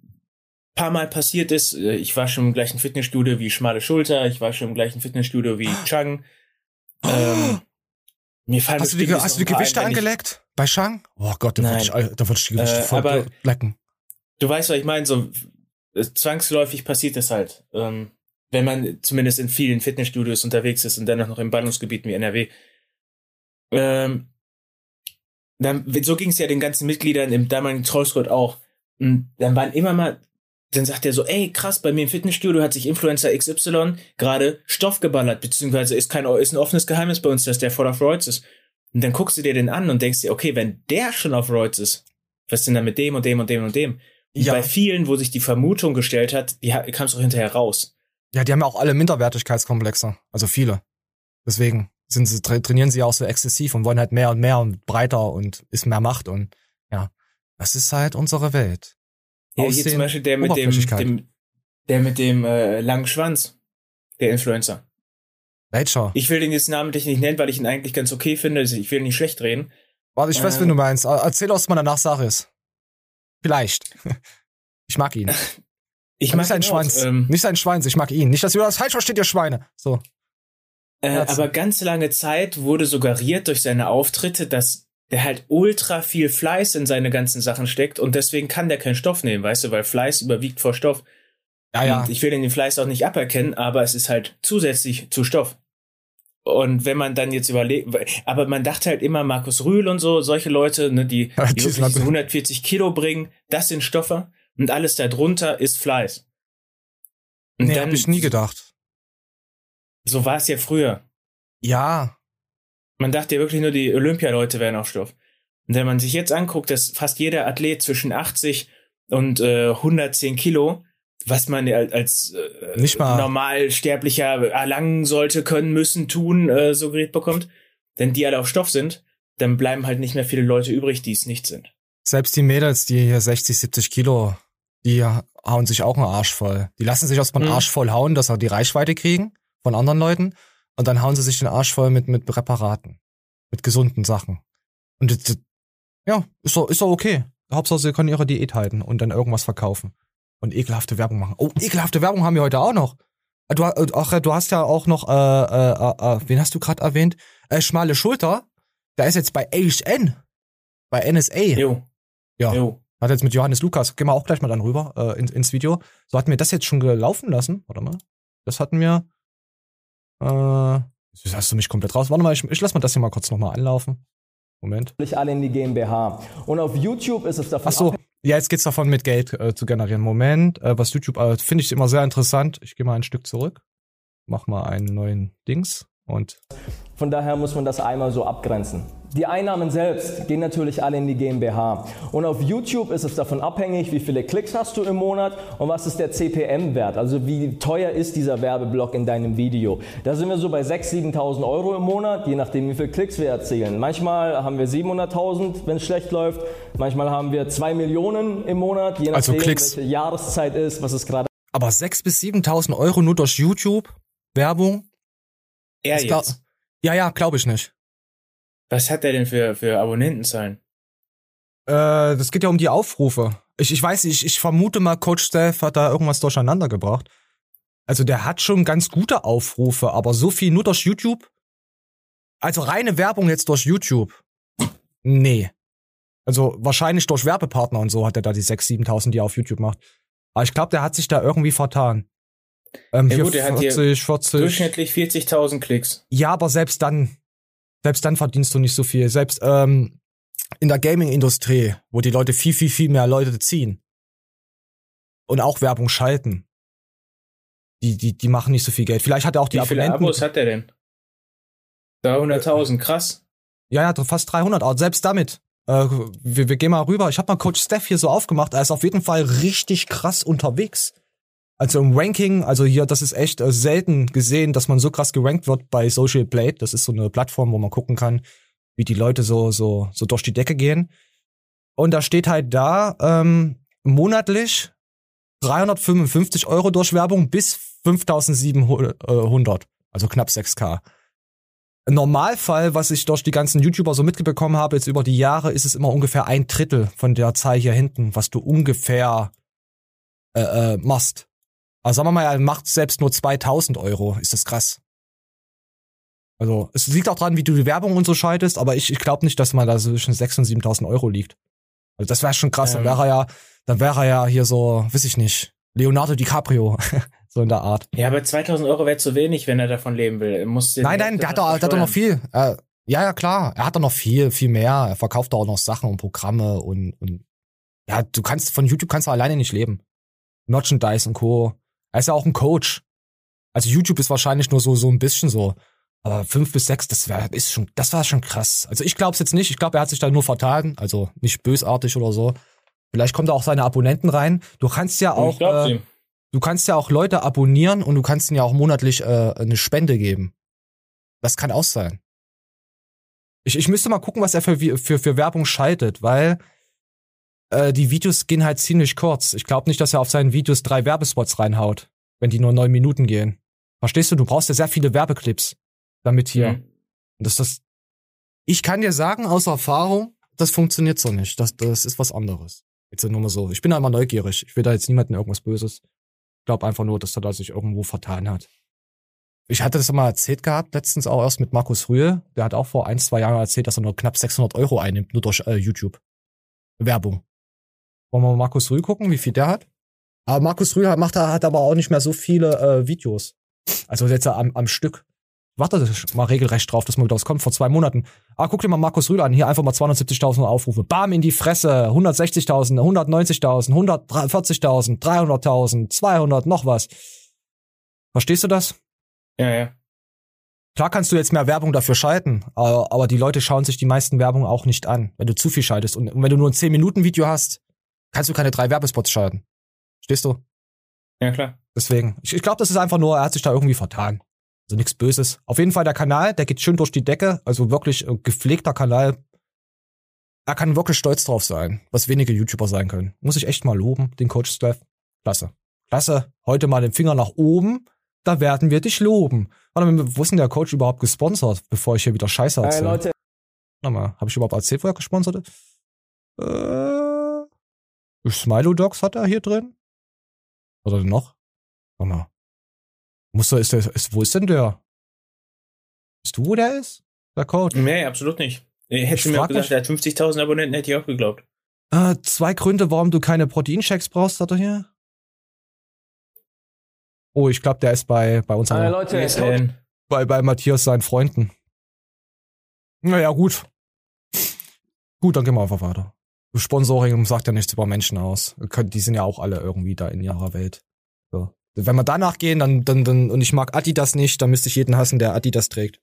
paar Mal passiert ist, äh, ich war schon im gleichen Fitnessstudio wie Schmale Schulter, ich war schon im gleichen Fitnessstudio wie Chang. Ähm, mir fallen Hast du die, hast du die Gewichte ein, wenn ich- angeleckt? Bei Shang? Oh Gott, da würde Nein. ich, ich die Gewichte Äh, voll aber- lecken. du weißt, was ich meine, so äh, zwangsläufig passiert es halt. Ähm, wenn man zumindest in vielen Fitnessstudios unterwegs ist und dann auch noch in Ballungsgebieten wie NRW. Ähm, dann, so ging es ja den ganzen Mitgliedern im damaligen Trollsquad auch. Und dann waren immer mal, dann sagt er so, ey, krass, bei mir im Fitnessstudio hat sich Influencer XY gerade Stoff geballert, beziehungsweise ist kein, ist ein offenes Geheimnis bei uns, dass der voll auf Roids ist. Und dann guckst du dir den an und denkst dir, okay, wenn der schon auf Roids ist, was ist denn da mit dem und dem und dem und dem? Und Ja. bei vielen, wo sich die Vermutung gestellt hat, die kam es auch hinterher raus. Ja, die haben ja auch alle Minderwertigkeitskomplexe. Also viele. Deswegen sind sie, tra trainieren sie auch so exzessiv und wollen halt mehr und mehr und breiter und ist mehr Macht und ja. Das ist halt unsere Welt. Ja, hier zum Beispiel der mit dem, dem der mit dem äh, langen Schwanz, der Influencer. Welcher? Ich will den jetzt namentlich nicht nennen, weil ich ihn eigentlich ganz okay finde. Also ich will ihn nicht schlecht reden. Warte, ich weiß, äh, wenn du meinst. Erzähl, was man danach Sache ist. Vielleicht. Ich mag ihn. Ich mag nicht seinen Schwanz. Ähm, nicht seinen Schwanz, ich mag ihn. Nicht, dass ihr das falsch versteht, ihr Schweine. So. Äh, aber ganz lange Zeit wurde suggeriert durch seine Auftritte, dass der halt ultra viel Fleiß in seine ganzen Sachen steckt und deswegen kann der keinen Stoff nehmen, weißt du, weil Fleiß überwiegt vor Stoff. Ja, ja. Und ich will den Fleiß auch nicht aberkennen, aber es ist halt zusätzlich zu Stoff. Und wenn man dann jetzt überlegt, aber man dachte halt immer, Markus Rühl und so, solche Leute, ne, die, die, die 140 Kilo bringen, das sind Stoffe und alles darunter ist Fleiß. Und nee, dann, hab ich nie gedacht. So war es ja früher. Ja. Man dachte ja wirklich nur, die Olympialeute wären auf Stoff. Und wenn man sich jetzt anguckt, dass fast jeder Athlet zwischen 80 und äh, 110 Kilo, was man als äh, Nicht mal. Normalsterblicher erlangen sollte, können, müssen, tun, äh, suggeriert bekommt, wenn die alle auf Stoff sind, dann bleiben halt nicht mehr viele Leute übrig, die es nicht sind. Selbst die Mädels, die hier 60, 70 Kilo, die hauen sich auch einen Arsch voll. Die lassen sich erstmal einen mhm. Arsch voll hauen, dass sie die Reichweite kriegen von anderen Leuten. Und dann hauen sie sich den Arsch voll mit, mit Präparaten. Mit gesunden Sachen. Und das, ja, ist doch, ist doch okay. Hauptsache, sie können ihre Diät halten und dann irgendwas verkaufen. Und ekelhafte Werbung machen. Oh, ekelhafte Werbung haben wir heute auch noch. Du, ach, du hast ja auch noch, äh, äh, äh, wen hast du gerade erwähnt? Äh, schmale Schulter. Der ist jetzt bei HN. Bei NSA. Jo. Ja. Jo. Hat jetzt mit Johannes Lukas, gehen wir auch gleich mal dann rüber äh, in, ins Video. So hatten wir das jetzt schon gelaufen lassen. Warte mal. Das hatten wir. Äh, jetzt hast du mich komplett raus. Warte mal, ich, ich lass mal das hier mal kurz nochmal anlaufen. Moment. alle in die GmbH. Und auf YouTube ist es davon. Ach so, ja, jetzt geht's davon, mit Geld äh, zu generieren. Moment, äh, was YouTube, äh, finde ich immer sehr interessant. Ich gehe mal ein Stück zurück, mach mal einen neuen Dings und. Von daher muss man das einmal so abgrenzen. Die Einnahmen selbst gehen natürlich alle in die GmbH. Und auf YouTube ist es davon abhängig, wie viele Klicks hast du im Monat und was ist der CPM-Wert, also wie teuer ist dieser Werbeblock in deinem Video. Da sind wir so bei 6.000, 7.000 Euro im Monat, je nachdem, wie viele Klicks wir erzielen. Manchmal haben wir 700.000, wenn es schlecht läuft. Manchmal haben wir 2 Millionen im Monat, je also nachdem, also Klicks. welche Jahreszeit ist, was es gerade. Aber 6.000 bis 7.000 Euro nur durch YouTube? Werbung? Er jetzt. Ja, ja, glaube ich nicht. Was hat der denn für, für Abonnentenzahlen? Äh, das geht ja um die Aufrufe. Ich, ich weiß ich, ich vermute mal, Coach Steph hat da irgendwas durcheinander gebracht. Also der hat schon ganz gute Aufrufe, aber so viel nur durch YouTube? Also reine Werbung jetzt durch YouTube? Nee. Also wahrscheinlich durch Werbepartner und so hat er da die 6.000, 7.000, die er auf YouTube macht. Aber ich glaube, der hat sich da irgendwie vertan. Ähm, ja gut, der 40, hat hier 40. durchschnittlich 40.000 Klicks. Ja, aber selbst dann, selbst dann verdienst du nicht so viel. Selbst ähm, in der Gaming-Industrie, wo die Leute viel, viel, viel mehr Leute ziehen und auch Werbung schalten, die, die, die machen nicht so viel Geld. Vielleicht hat er auch die Wie viele Abonnenten. Abos hat er denn? 300.000, krass. Ja, ja, fast 300. Aber selbst damit. Äh, wir, wir gehen mal rüber. Ich habe mal Coach Steph hier so aufgemacht. Er ist auf jeden Fall richtig krass unterwegs. Also im Ranking, also hier, das ist echt äh, selten gesehen, dass man so krass gerankt wird bei Social Blade. Das ist so eine Plattform, wo man gucken kann, wie die Leute so, so, so durch die Decke gehen. Und da steht halt da, ähm, monatlich 355 Euro durch Werbung bis 5700, also knapp 6k. Im Normalfall, was ich durch die ganzen YouTuber so mitbekommen habe, jetzt über die Jahre, ist es immer ungefähr ein Drittel von der Zahl hier hinten, was du ungefähr äh, äh, machst. Aber sagen wir mal, er macht selbst nur 2000 Euro. Ist das krass. Also, es liegt auch dran, wie du die Werbung und so schaltest, aber ich, ich glaube nicht, dass man da zwischen 6.000 und 7.000 Euro liegt. Also, das wäre schon krass. Ähm. Dann wäre er ja, dann wäre er ja hier so, weiß ich nicht, Leonardo DiCaprio. so in der Art. Ja, aber 2000 Euro wäre zu wenig, wenn er davon leben will. Er muss nein, nein, der hat, doch, der hat doch noch viel. Äh, ja, ja, klar. Er hat doch noch viel, viel mehr. Er verkauft auch noch Sachen und Programme und, und ja, du kannst von YouTube kannst du alleine nicht leben. Merchandise und Co. Er ist ja auch ein Coach. Also YouTube ist wahrscheinlich nur so, so ein bisschen so. Aber fünf bis sechs, das wär, ist schon, das war schon krass. Also ich glaube es jetzt nicht. Ich glaube, er hat sich da nur vertan. Also nicht bösartig oder so. Vielleicht kommt da auch seine Abonnenten rein. Du kannst ja auch, äh, Du kannst ja auch Leute abonnieren und du kannst ihnen ja auch monatlich äh, eine Spende geben. Das kann auch sein. Ich, ich müsste mal gucken, was er für, für, für Werbung schaltet, weil äh, die Videos gehen halt ziemlich kurz. Ich glaube nicht, dass er auf seinen Videos drei Werbespots reinhaut, wenn die nur neun Minuten gehen. Verstehst du? Du brauchst ja sehr viele Werbeclips damit hier. Mhm. Und das, das, ich kann dir sagen, aus Erfahrung, das funktioniert so nicht. Das, das ist was anderes. Jetzt nur mal so. Ich bin da immer neugierig. Ich will da jetzt niemanden irgendwas Böses. Ich glaube einfach nur, dass er da sich irgendwo vertan hat. Ich hatte das mal erzählt gehabt, letztens auch erst mit Markus Rühe. Der hat auch vor ein, zwei Jahren erzählt, dass er nur knapp 600 Euro einnimmt, nur durch äh, YouTube. Werbung. Wollen wir mal Markus Rühe gucken, wie viel der hat? Aber Markus Rühe macht, hat aber auch nicht mehr so viele äh, Videos. Also jetzt am, am Stück. Warte mal regelrecht drauf, dass mal wieder was kommt. Vor zwei Monaten. Ah, guck dir mal Markus Rühl an. Hier einfach mal 270.000 Aufrufe. Bam in die Fresse. 160.000, 190.000, 140.000, 300.000, 200, noch was. Verstehst du das? Ja, ja. Klar kannst du jetzt mehr Werbung dafür schalten, aber, aber die Leute schauen sich die meisten Werbung auch nicht an, wenn du zu viel schaltest. Und, und wenn du nur ein 10-Minuten-Video hast, kannst du keine drei Werbespots schalten. Stehst du? Ja, klar. Deswegen. Ich, ich glaube, das ist einfach nur, er hat sich da irgendwie vertan. Also nichts Böses. Auf jeden Fall der Kanal, der geht schön durch die Decke. Also wirklich äh, gepflegter Kanal. Er kann wirklich stolz drauf sein, was wenige YouTuber sein können. Muss ich echt mal loben, den Coach Staff. Klasse. Klasse. Heute mal den Finger nach oben. Da werden wir dich loben. Warte mal, wo ist denn der Coach überhaupt gesponsert, bevor ich hier wieder Scheiße Hey erzähle? Leute, Warte mal, habe ich überhaupt erzählt, wo er gesponsert ist? Äh, Smilo Dogs hat er hier drin? Oder denn noch? Warte mal. Muss da, ist der, ist, wo ist denn der? Bist du, wo der ist? Der Coach? Nee, absolut nicht. Hätte Ich mir auch gesagt, er hat 50.000 Abonnenten, hätte ich auch geglaubt. Äh, zwei Gründe, warum du keine Proteinchecks brauchst, hat er hier. Oh, ich glaube, der ist bei, bei uns, hey Leute, äh, bei, bei Matthias seinen Freunden. Naja, gut. Gut, dann gehen wir einfach weiter. Sponsoring sagt ja nichts über Menschen aus. Die sind ja auch alle irgendwie da in ihrer Welt. So. Wenn wir danach gehen, dann, dann, dann, und ich mag Adidas nicht, dann müsste ich jeden hassen, der Adidas trägt.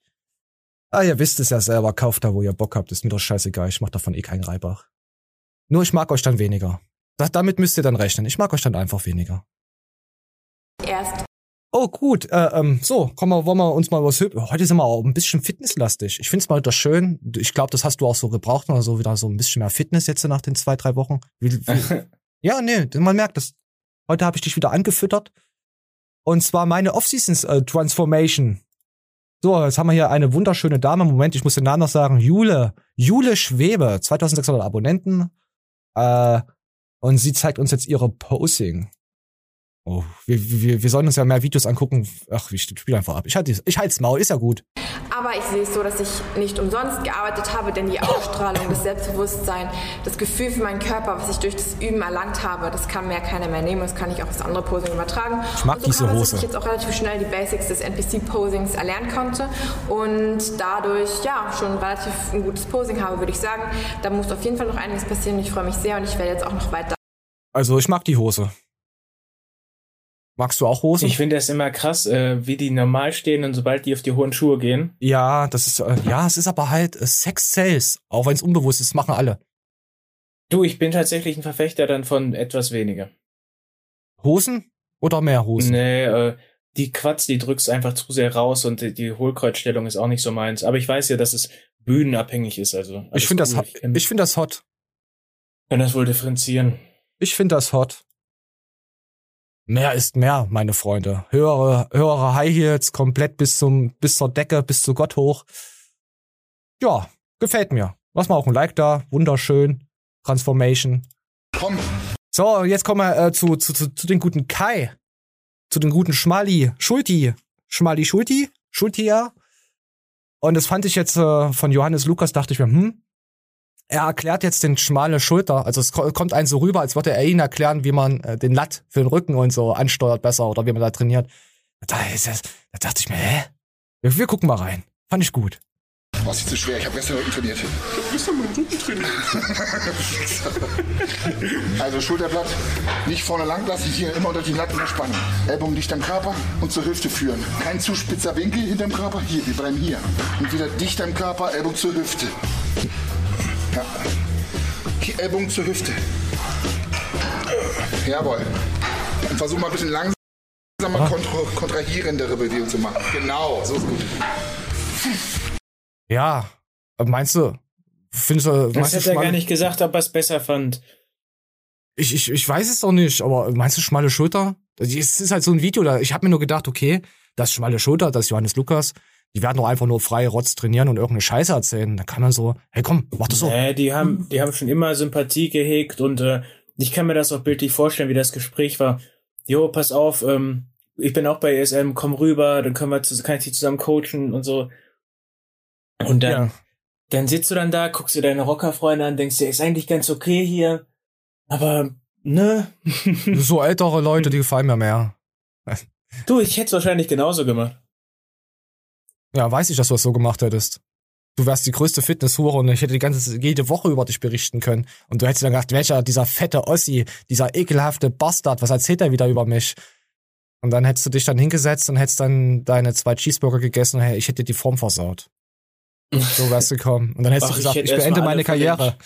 Ah, ihr wisst es ja selber, kauft da, wo ihr Bock habt, ist mir doch scheißegal, ich mach davon eh keinen Reibach. Nur ich mag euch dann weniger. Da, damit müsst ihr dann rechnen. Ich mag euch dann einfach weniger. Erst Oh, gut. Äh, ähm, so, komm mal, wollen wir uns mal was Heute sind wir auch ein bisschen fitnesslastig. Ich find's mal wieder schön. Ich glaube, das hast du auch so gebraucht, oder so wieder so ein bisschen mehr Fitness jetzt nach den zwei, drei Wochen. Wie, wie, ja, nee, man merkt das. Heute habe ich dich wieder angefüttert. Und zwar meine Off-Seasons äh, Transformation. So, jetzt haben wir hier eine wunderschöne Dame. Moment, ich muss den Namen noch sagen. Jule. Jule Schwebe. 2600 Abonnenten. Äh, und sie zeigt uns jetzt ihre Posing. Oh, wir, wir, wir sollen uns ja mehr Videos angucken. Ach, ich spiele einfach ab. Ich halte ich halt's Maul, ist ja gut. Aber ich sehe es so, dass ich nicht umsonst gearbeitet habe, denn die Ausstrahlung, das Selbstbewusstsein, das Gefühl für meinen Körper, was ich durch das Üben erlangt habe, das kann mir keiner mehr nehmen. Das kann ich auch aufs andere Posing übertragen. Ich mag und so diese es, Hose. dass ich jetzt auch relativ schnell die Basics des NPC-Posings erlernen konnte und dadurch ja schon relativ ein gutes Posing habe, würde ich sagen. Da muss auf jeden Fall noch einiges passieren. Ich freue mich sehr und ich werde jetzt auch noch weiter Also, ich mag die Hose. Magst du auch Hosen? ich finde das immer krass, äh, wie die normal stehen und sobald die auf die hohen Schuhe gehen. ja, das ist, äh, ja, es ist aber halt äh, Sex Sales. Auch wenn es unbewusst ist, machen alle. Du, ich bin tatsächlich ein Verfechter dann von etwas weniger. Hosen oder mehr Hosen? Nee, äh, die Quatsch, die drückst einfach zu sehr raus und die, die Hohlkreuzstellung ist auch nicht so meins. Aber ich weiß ja, dass es bühnenabhängig ist. Also ich finde das, cool. hot. Ich ich finde das hot. kann das wohl differenzieren. Ich finde das hot. Mehr ist mehr, meine Freunde. Höhere, höhere High Heels, komplett bis zum, bis zur Decke, bis zu Gott hoch. Ja, gefällt mir. Lass mal auch ein Like da. Wunderschön. Transformation. Komm, So, jetzt kommen wir äh, zu, zu, zu, zu den guten Kai. Zu den guten Schmali. Schulti. Schmali Schulti. Schulti, ja. Und das fand ich jetzt äh, von Johannes Lukas, dachte ich mir, hm, er erklärt jetzt den schmale Schulter. Also es ko- kommt einen so rüber, als würde er ihn erklären, wie man äh, den Latt für den Rücken und so ansteuert besser oder wie man da trainiert. Da, ist das, da dachte ich mir, hä? Wir, wir gucken mal rein. Fand ich gut. was ist zu schwer? Ich habe gestern Rücken trainiert. Gestern meinen Rücken trainiert. Also Schulterblatt nicht vorne lang lassen, hier immer unter die Latten spannen. Ellbogen dicht am Körper und zur Hüfte führen. Kein zu spitzer Winkel hinterm Körper. Hier, wir bleiben hier. Und wieder dicht am Körper, Ellbogen zur Hüfte. Ja. Ellbogen zur Hüfte. Jawohl. Und versuch mal ein bisschen langsam. Sag mal, kontra kontrahierendere Bewegung zu machen. Genau, so ist gut. Ja, meinst du, findest du, Das meinst du hat er gar nicht gesagt, ob er es besser fand. Ich, ich, ich weiß es doch nicht, aber meinst du schmale Schulter? Es ist halt so ein Video, da ich habe mir nur gedacht, okay, das schmale Schulter, das ist Johannes Lukas, die werden doch einfach nur frei Rotz trainieren und irgendeine Scheiße erzählen. Da kann man so, hey komm, mach das so. Nee, die haben, die haben schon immer Sympathie gehegt und äh, ich kann mir das auch bildlich vorstellen, wie das Gespräch war. Jo, pass auf, ähm, ich bin auch bei ESM, komm rüber, dann können wir zu, kann ich dich zusammen coachen und so. Und dann, Ja. dann sitzt du dann da, guckst dir deine Rockerfreunde an, denkst dir, ist eigentlich ganz okay hier, aber ne? So ältere Leute, die gefallen mir mehr. du, ich hätte es wahrscheinlich genauso gemacht. Ja, weiß ich, dass du das so gemacht hättest. Du wärst die größte Fitnesshure und ich hätte die ganze, jede Woche über dich berichten können. Und du hättest dann gedacht, welcher, dieser fette Ossi, dieser ekelhafte Bastard, was erzählt er wieder über mich? Und dann hättest du dich dann hingesetzt und hättest dann deine zwei Cheeseburger gegessen und hey, ich hätte dir die Form versaut. So wärst du gekommen. Und dann hättest Ach, du ich gesagt, ich, erst beende meine Karriere.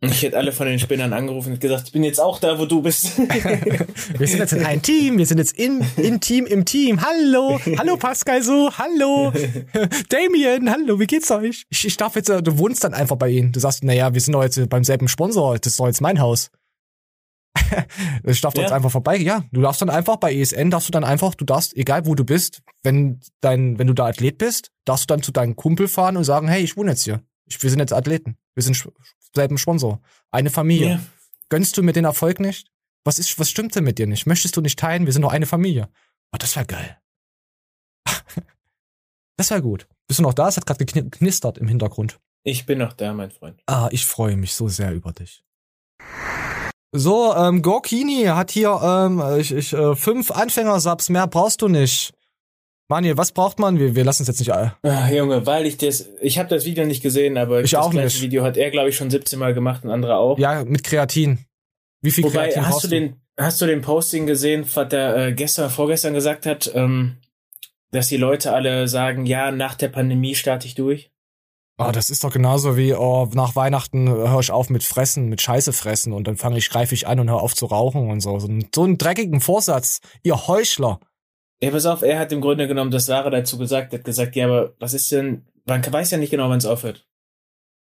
Ich hätte alle von den Spinnern angerufen und gesagt, ich bin jetzt auch da, wo du bist. Wir sind jetzt in ein Team, wir sind jetzt im, im Team, im Team. Hallo, hallo Pascal so, hallo. Damien, hallo, wie geht's euch? Ich, ich darf jetzt, äh, du wohnst dann einfach bei ihnen. Du sagst, naja, wir sind doch jetzt beim selben Sponsor, das ist doch jetzt mein Haus. Ich darf doch Ja. jetzt einfach vorbei. Ja, du darfst dann einfach bei ESN, darfst du dann einfach, du darfst, egal wo du bist, wenn dein, wenn du da Athlet bist, darfst du dann zu deinem Kumpel fahren und sagen, hey, ich wohne jetzt hier. Ich, wir sind jetzt Athleten. Wir sind selben Sponsor. Eine Familie. Ja. Gönnst du mir den Erfolg nicht? Was ist, was stimmt denn mit dir nicht? Möchtest du nicht teilen? Wir sind doch eine Familie. Oh, das wäre geil. das wäre gut. Bist du noch da? Es hat gerade geknistert im Hintergrund. Ich bin noch da, mein Freund. Ah, ich freue mich so sehr über dich. So, ähm, Gorkini hat hier ähm, ich, ich, äh, fünf Anfängersubs, mehr brauchst du nicht. Manuel, was braucht man? Wir, wir lassen es jetzt nicht all. Ah, Junge, weil ich das, ich habe das Video nicht gesehen, aber Ich das auch gleiche nicht. Video hat er, glaube ich, schon 17 Mal gemacht und andere auch. Ja, mit Kreatin. Wie viel Wobei, Kreatin hast du den, hast du den Posting gesehen, was der äh, gestern, vorgestern gesagt hat, ähm, dass die Leute alle sagen, ja, nach der Pandemie starte ich durch? Oh, das ist doch genauso wie, oh, nach Weihnachten höre ich auf mit Fressen, mit Scheiße fressen und dann fange ich, greife ich an und höre auf zu rauchen und so. So, einen- so einen dreckigen Vorsatz, ihr Heuchler. Ja, pass auf, er hat im Grunde genommen das Wahre dazu gesagt, er hat gesagt, ja, aber was ist denn, man weiß ja nicht genau, wann es aufhört.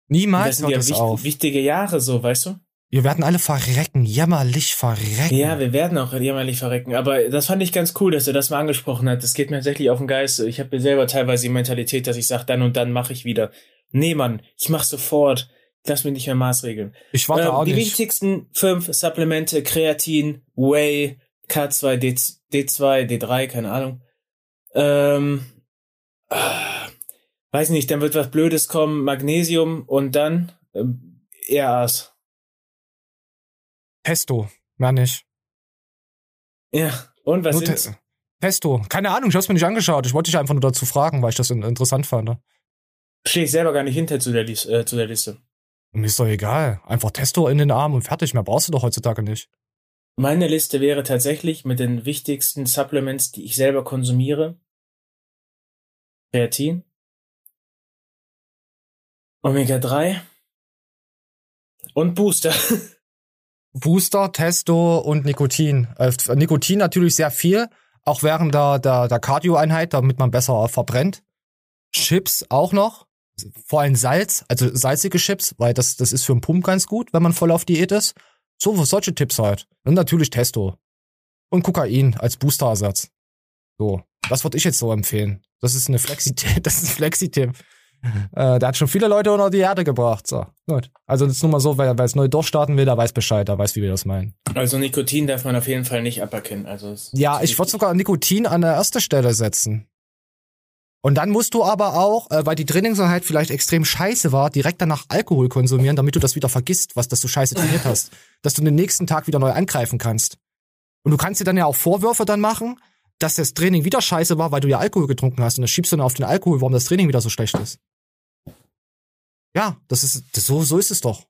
Niemals das sind hört ja es wicht, auf. wichtige Jahre so, weißt du? Wir werden alle verrecken, jämmerlich verrecken. Ja, wir werden auch jämmerlich verrecken. Aber das fand ich ganz cool, dass er das mal angesprochen hat. Das geht mir tatsächlich auf den Geist. Ich habe mir selber teilweise die Mentalität, dass ich sage, dann und dann mache ich wieder. Nee, Mann, ich mach sofort. Lass mich nicht mehr maßregeln. Ich warte Ähm, auch die nicht. wichtigsten fünf Supplemente, Kreatin, Whey, K2, D, D2, D3, keine Ahnung. Ähm, ah, weiß nicht, dann wird was Blödes kommen, Magnesium und dann ähm, ERAs. Pesto, mehr nicht. Ja, und was sind's? Te- Pesto. Keine Ahnung, ich hab's mir nicht angeschaut. Ich wollte dich einfach nur dazu fragen, weil ich das in- interessant fand. Stehe ich selber gar nicht hinter zu der, äh, zu der Liste. Mir ist doch egal. Einfach Testo in den Arm und fertig. Mehr brauchst du doch heutzutage nicht. Meine Liste wäre tatsächlich mit den wichtigsten Supplements, die ich selber konsumiere. Kreatin. Omega 3. Und Booster. Booster, Testo und Nikotin. Äh, Nikotin natürlich sehr viel, auch während der, der, der Cardio-Einheit, damit man besser verbrennt. Chips auch noch. Vor allem Salz, also salzige Chips, weil das, das ist für einen Pump ganz gut, wenn man voll auf Diät ist. So, solche Tipps halt. Und natürlich Testo. Und Kokain als Boosterersatz. So, das würde ich jetzt so empfehlen. Das ist eine Flexi-Tipp. Das ist ein Flexi-Tipp. Äh, der hat schon viele Leute unter die Erde gebracht. So, gut. Also das ist nur mal so, wer, wer es neu durchstarten will, der weiß Bescheid, der weiß, wie wir das meinen. Also Nikotin darf man auf jeden Fall nicht aberkennen. Also Ja, ich würde sogar Nikotin an der erste Stelle setzen. Und dann musst du aber auch, äh, weil die Trainingseinheit vielleicht extrem scheiße war, direkt danach Alkohol konsumieren, damit du das wieder vergisst, was dass du scheiße trainiert hast. Dass du den nächsten Tag wieder neu angreifen kannst. Und du kannst dir dann ja auch Vorwürfe dann machen, dass das Training wieder scheiße war, weil du ja Alkohol getrunken hast. Und das schiebst du dann auf den Alkohol, warum das Training wieder so schlecht ist. Ja, das ist, das, so, so ist es doch.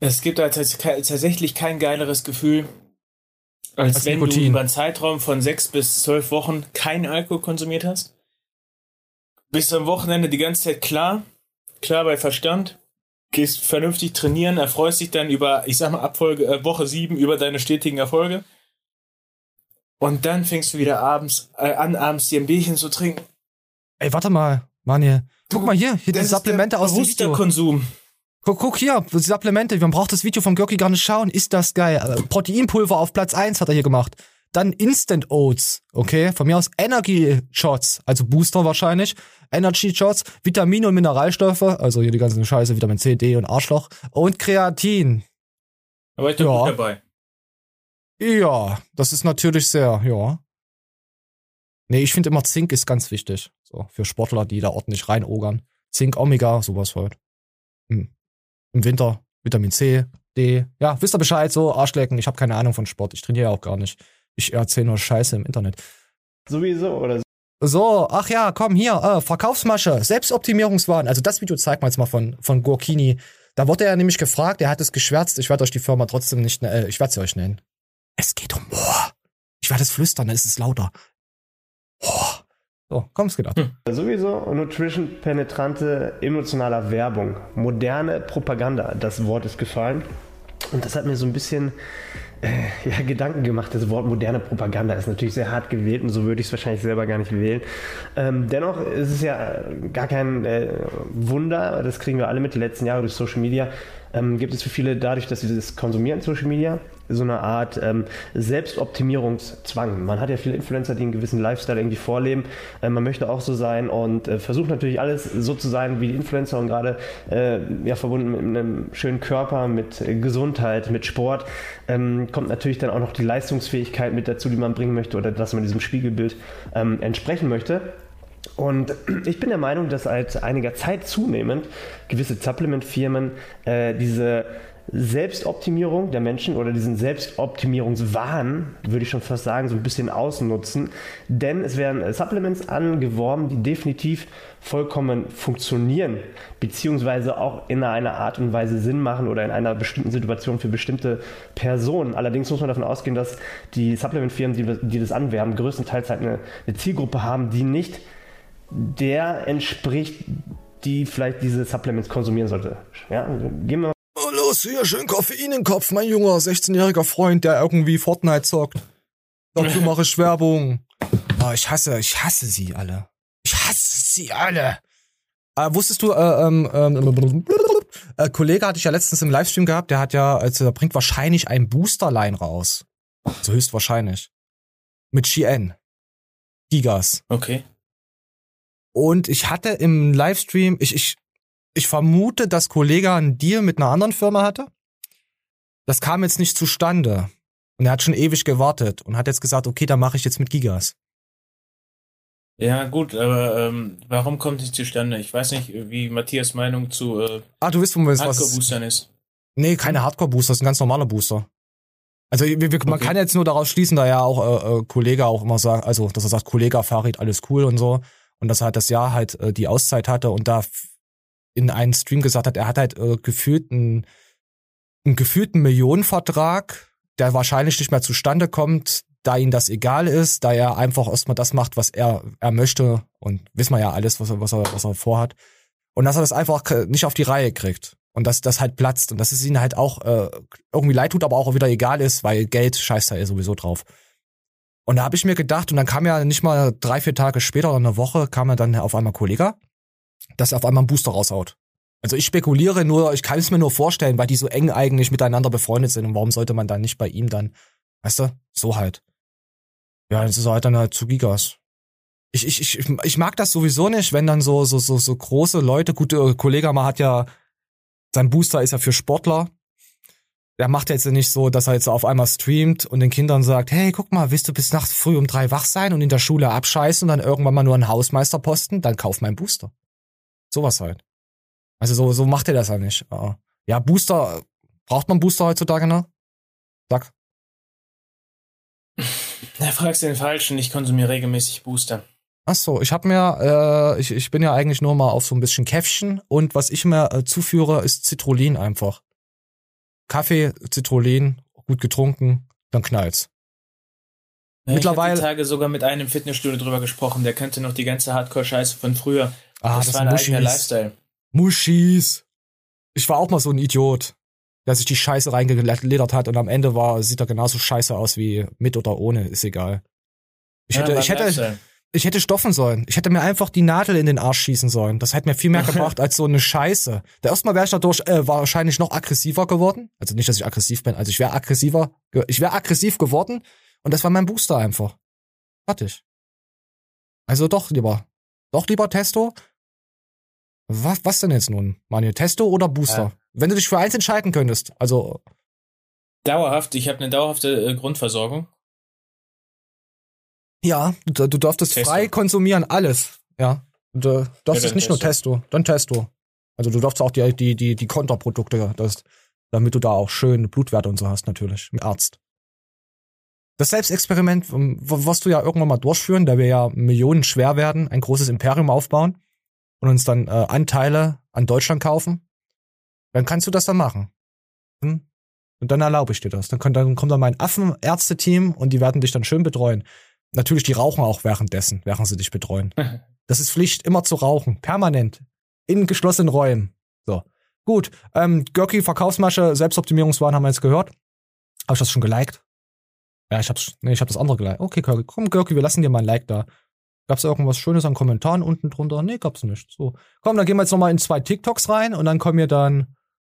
Es gibt tats- tatsächlich kein geileres Gefühl, als, Als wenn du Nikotin. über einen Zeitraum von sechs bis zwölf Wochen keinen Alkohol konsumiert hast. Bist am Wochenende die ganze Zeit klar, klar bei Verstand, gehst vernünftig trainieren, erfreust dich dann über, ich sag mal, ab Folge, äh, Woche sieben über deine stetigen Erfolge. Und dann fängst du wieder abends äh, an, abends dir ein Bierchen zu trinken. Ey, warte mal, Manje. Guck mal hier, hier die Das ist Supplemente aus dem Video. Konsum. Guck, guck hier, die Supplemente. Man braucht das Video von Görki gar nicht schauen. Ist das geil. Äh, Proteinpulver auf Platz 1 hat er hier gemacht. Dann Instant Oats, okay? Von mir aus Energy Shots, also Booster wahrscheinlich. Energy Shots, Vitamine und Mineralstoffe, also hier die ganzen Scheiße, Vitamin C, D und Arschloch. Und Kreatin. Aber ich doch Ja. gut dabei. Ja, das ist natürlich sehr, ja. Nee, ich finde immer Zink ist ganz wichtig. So, für Sportler, die da ordentlich reinogern. Zink, Omega, sowas halt. Hm. Im Winter Vitamin C, D. Ja, wisst ihr Bescheid, so Arschlecken. Ich habe keine Ahnung von Sport. Ich trainiere auch gar nicht. Ich erzähle nur Scheiße im Internet. Sowieso oder So, ach ja, komm hier, äh, Verkaufsmasche, Selbstoptimierungswahn. Also das Video zeigt man jetzt mal von, von Gorkini. Da wurde er nämlich gefragt, er hat es geschwärzt. Ich werde euch die Firma trotzdem nicht, ne- äh, ich werde sie euch nennen. Es geht um Moor. Ich werde es flüstern, dann ist es lauter. Moor. So, komm, es geht ab. sowieso Nutrition penetrante emotionaler Werbung, moderne Propaganda. Das Wort ist gefallen und das hat mir so ein bisschen ja, Gedanken gemacht. Das Wort moderne Propaganda ist natürlich sehr hart gewählt und so würde ich es wahrscheinlich selber gar nicht wählen. Ähm, dennoch ist es ja äh, gar kein äh, Wunder, das kriegen wir alle mit die letzten Jahre durch Social Media. Ähm, gibt es für viele dadurch, dass sie das konsumieren, Social Media, so eine Art ähm, Selbstoptimierungszwang. Man hat ja viele Influencer, die einen gewissen Lifestyle irgendwie vorleben. Äh, man möchte auch so sein und äh, versucht natürlich alles so zu sein wie die Influencer und gerade äh, ja, verbunden mit einem schönen Körper, mit äh, Gesundheit, mit Sport, ähm, kommt natürlich dann auch noch die Leistungsfähigkeit mit dazu, die man bringen möchte oder dass man diesem Spiegelbild ähm, entsprechen möchte. Und ich bin der Meinung, dass seit einiger Zeit zunehmend gewisse Supplement-Firmen äh, diese Selbstoptimierung der Menschen oder diesen Selbstoptimierungswahn, würde ich schon fast sagen, so ein bisschen ausnutzen. Denn es werden Supplements angeworben, die definitiv vollkommen funktionieren, beziehungsweise auch in einer Art und Weise Sinn machen oder in einer bestimmten Situation für bestimmte Personen. Allerdings muss man davon ausgehen, dass die Supplementfirmen, die, die das anwerben, größtenteils halt eine, eine Zielgruppe haben, die nicht der entspricht, die vielleicht diese Supplements konsumieren sollte. Ja, gehen wir Oh, los, hier, schön Koffein im Kopf, mein junger 16-jähriger Freund, der irgendwie Fortnite zockt. Dafür mache ich Werbung. Oh, ich hasse, ich hasse sie alle. Ich hasse sie alle. Äh, wusstest du, äh, ähm, ähm, äh, Kollege hatte ich ja letztens im Livestream gehabt, der hat ja, also der bringt wahrscheinlich ein Boosterline raus. So höchstwahrscheinlich. Mit Shein. Gigas. Okay. Und ich hatte im Livestream, ich, ich, ich vermute, dass Kollege einen Deal mit einer anderen Firma hatte. Das kam jetzt nicht zustande. Und er hat schon ewig gewartet und hat jetzt gesagt, okay, dann mache ich jetzt mit Gigas. Ja, gut, aber ähm, warum kommt es zustande? Ich weiß nicht, wie Matthias Meinung zu äh, Ah, du was. Hardcore-Boostern ist. Nee, keine Hardcore-Booster, das ist ein ganz normaler Booster. Also wir, wir, man Okay. kann jetzt nur daraus schließen, da ja auch äh, äh, Kollege auch immer sagt, also dass er sagt, Kollege Farid, alles cool und so. Und dass er halt das Jahr halt äh, die Auszeit hatte und da in einem Stream gesagt hat, er hat halt äh, gefühlt einen, einen gefühlten Millionenvertrag, der wahrscheinlich nicht mehr zustande kommt, da ihm das egal ist, da er einfach erstmal das macht, was er, er möchte und wissen wir ja alles, was er, was er, was er vorhat. Und dass er das einfach nicht auf die Reihe kriegt. Und dass das halt platzt und dass es ihnen halt auch äh, irgendwie leid tut, aber auch wieder egal ist, weil Geld scheißt er eh sowieso drauf. Und da habe ich mir gedacht, und dann kam ja nicht mal drei, vier Tage später oder eine Woche, kam ja dann auf einmal Kollege, dass er auf einmal einen Booster raushaut. Also ich spekuliere nur, ich kann es mir nur vorstellen, weil die so eng eigentlich miteinander befreundet sind und warum sollte man dann nicht bei ihm dann, weißt du, so halt. Ja, das ist halt dann halt zu Gigas. Ich, ich, ich, ich mag das sowieso nicht, wenn dann so, so, so, so große Leute, gute Kollege mal hat ja, sein Booster ist ja für Sportler. Der macht jetzt nicht so, dass er jetzt auf einmal streamt und den Kindern sagt, hey, guck mal, willst du bis nachts früh um drei wach sein und in der Schule abscheißen und dann irgendwann mal nur einen Hausmeisterposten? Dann kauf mein Booster. Sowas halt. Also so, so macht er das ja nicht. Ja. Ja, Booster, braucht man Booster heutzutage noch? Sag. Da fragst du den Falschen, ich konsumiere regelmäßig Booster. Ach so, ich hab mir, äh, ich, ich bin ja eigentlich nur mal auf so ein bisschen Käffchen und was ich mir äh, zuführe, ist Citrullin einfach. Kaffee, Citrullin, gut getrunken, dann knallt's. Ja, Mittlerweile- Ich habe Tage sogar mit einem Fitnessstudio drüber gesprochen, der kannte noch die ganze Hardcore-Scheiße von früher. Ah, das, das war ein eigener Muschis. Lifestyle. Muschis. Ich war auch mal so ein Idiot. der sich die Scheiße reingeledert hat und am Ende war, sieht er genauso scheiße aus wie mit oder ohne, ist egal. Ich hätte, Ja, ich hätte, Lifestyle. Ich hätte stoffen sollen. Ich hätte mir einfach die Nadel in den Arsch schießen sollen. Das hätte mir viel mehr gebracht als so eine Scheiße. Der erstmal wäre ich dadurch äh, wahrscheinlich noch aggressiver geworden. Also nicht, dass ich aggressiv bin. Also ich wäre aggressiver. Ich wäre aggressiv geworden und das war mein Booster einfach. Fertig. Also doch lieber. Doch lieber Testo. Was, was denn jetzt nun, Manuel? Testo oder Booster? Ja. Wenn du dich für eins entscheiden könntest. Also, Dauerhaft, ich habe eine dauerhafte äh, Grundversorgung. Ja, du, du darfst Testo. frei konsumieren, alles. Ja. Du Ja, darfst es nicht nur Testo, dann Testo. Also du darfst auch die, die, die, die Konterprodukte, das, damit du da auch schön Blutwerte und so hast, natürlich, im Arzt. Das Selbstexperiment, ähm, w- was du ja irgendwann mal durchführen, da wir ja Millionen schwer werden, ein großes Imperium aufbauen und uns dann äh, Anteile an Deutschland kaufen, dann kannst du das dann machen. Hm? Und dann erlaube ich dir das. Dann, kommt- dann kommt dann mein Affenärzteteam und die werden dich dann schön betreuen. Natürlich, die rauchen auch währenddessen, während sie dich betreuen. Das ist Pflicht, immer zu rauchen, permanent, in geschlossenen Räumen. So, gut. Ähm, Görki, Verkaufsmasche, Selbstoptimierungswahn haben wir jetzt gehört. Habe ich das schon geliked? Ja, ich hab's, nee, ich hab das andere geliked. Okay, Görki, komm, Görki, wir lassen dir mal ein Like da. Gab's irgendwas Schönes an Kommentaren unten drunter? Nee, gab's nicht. So, komm, dann gehen wir jetzt noch mal in zwei TikToks rein und dann kommen wir dann,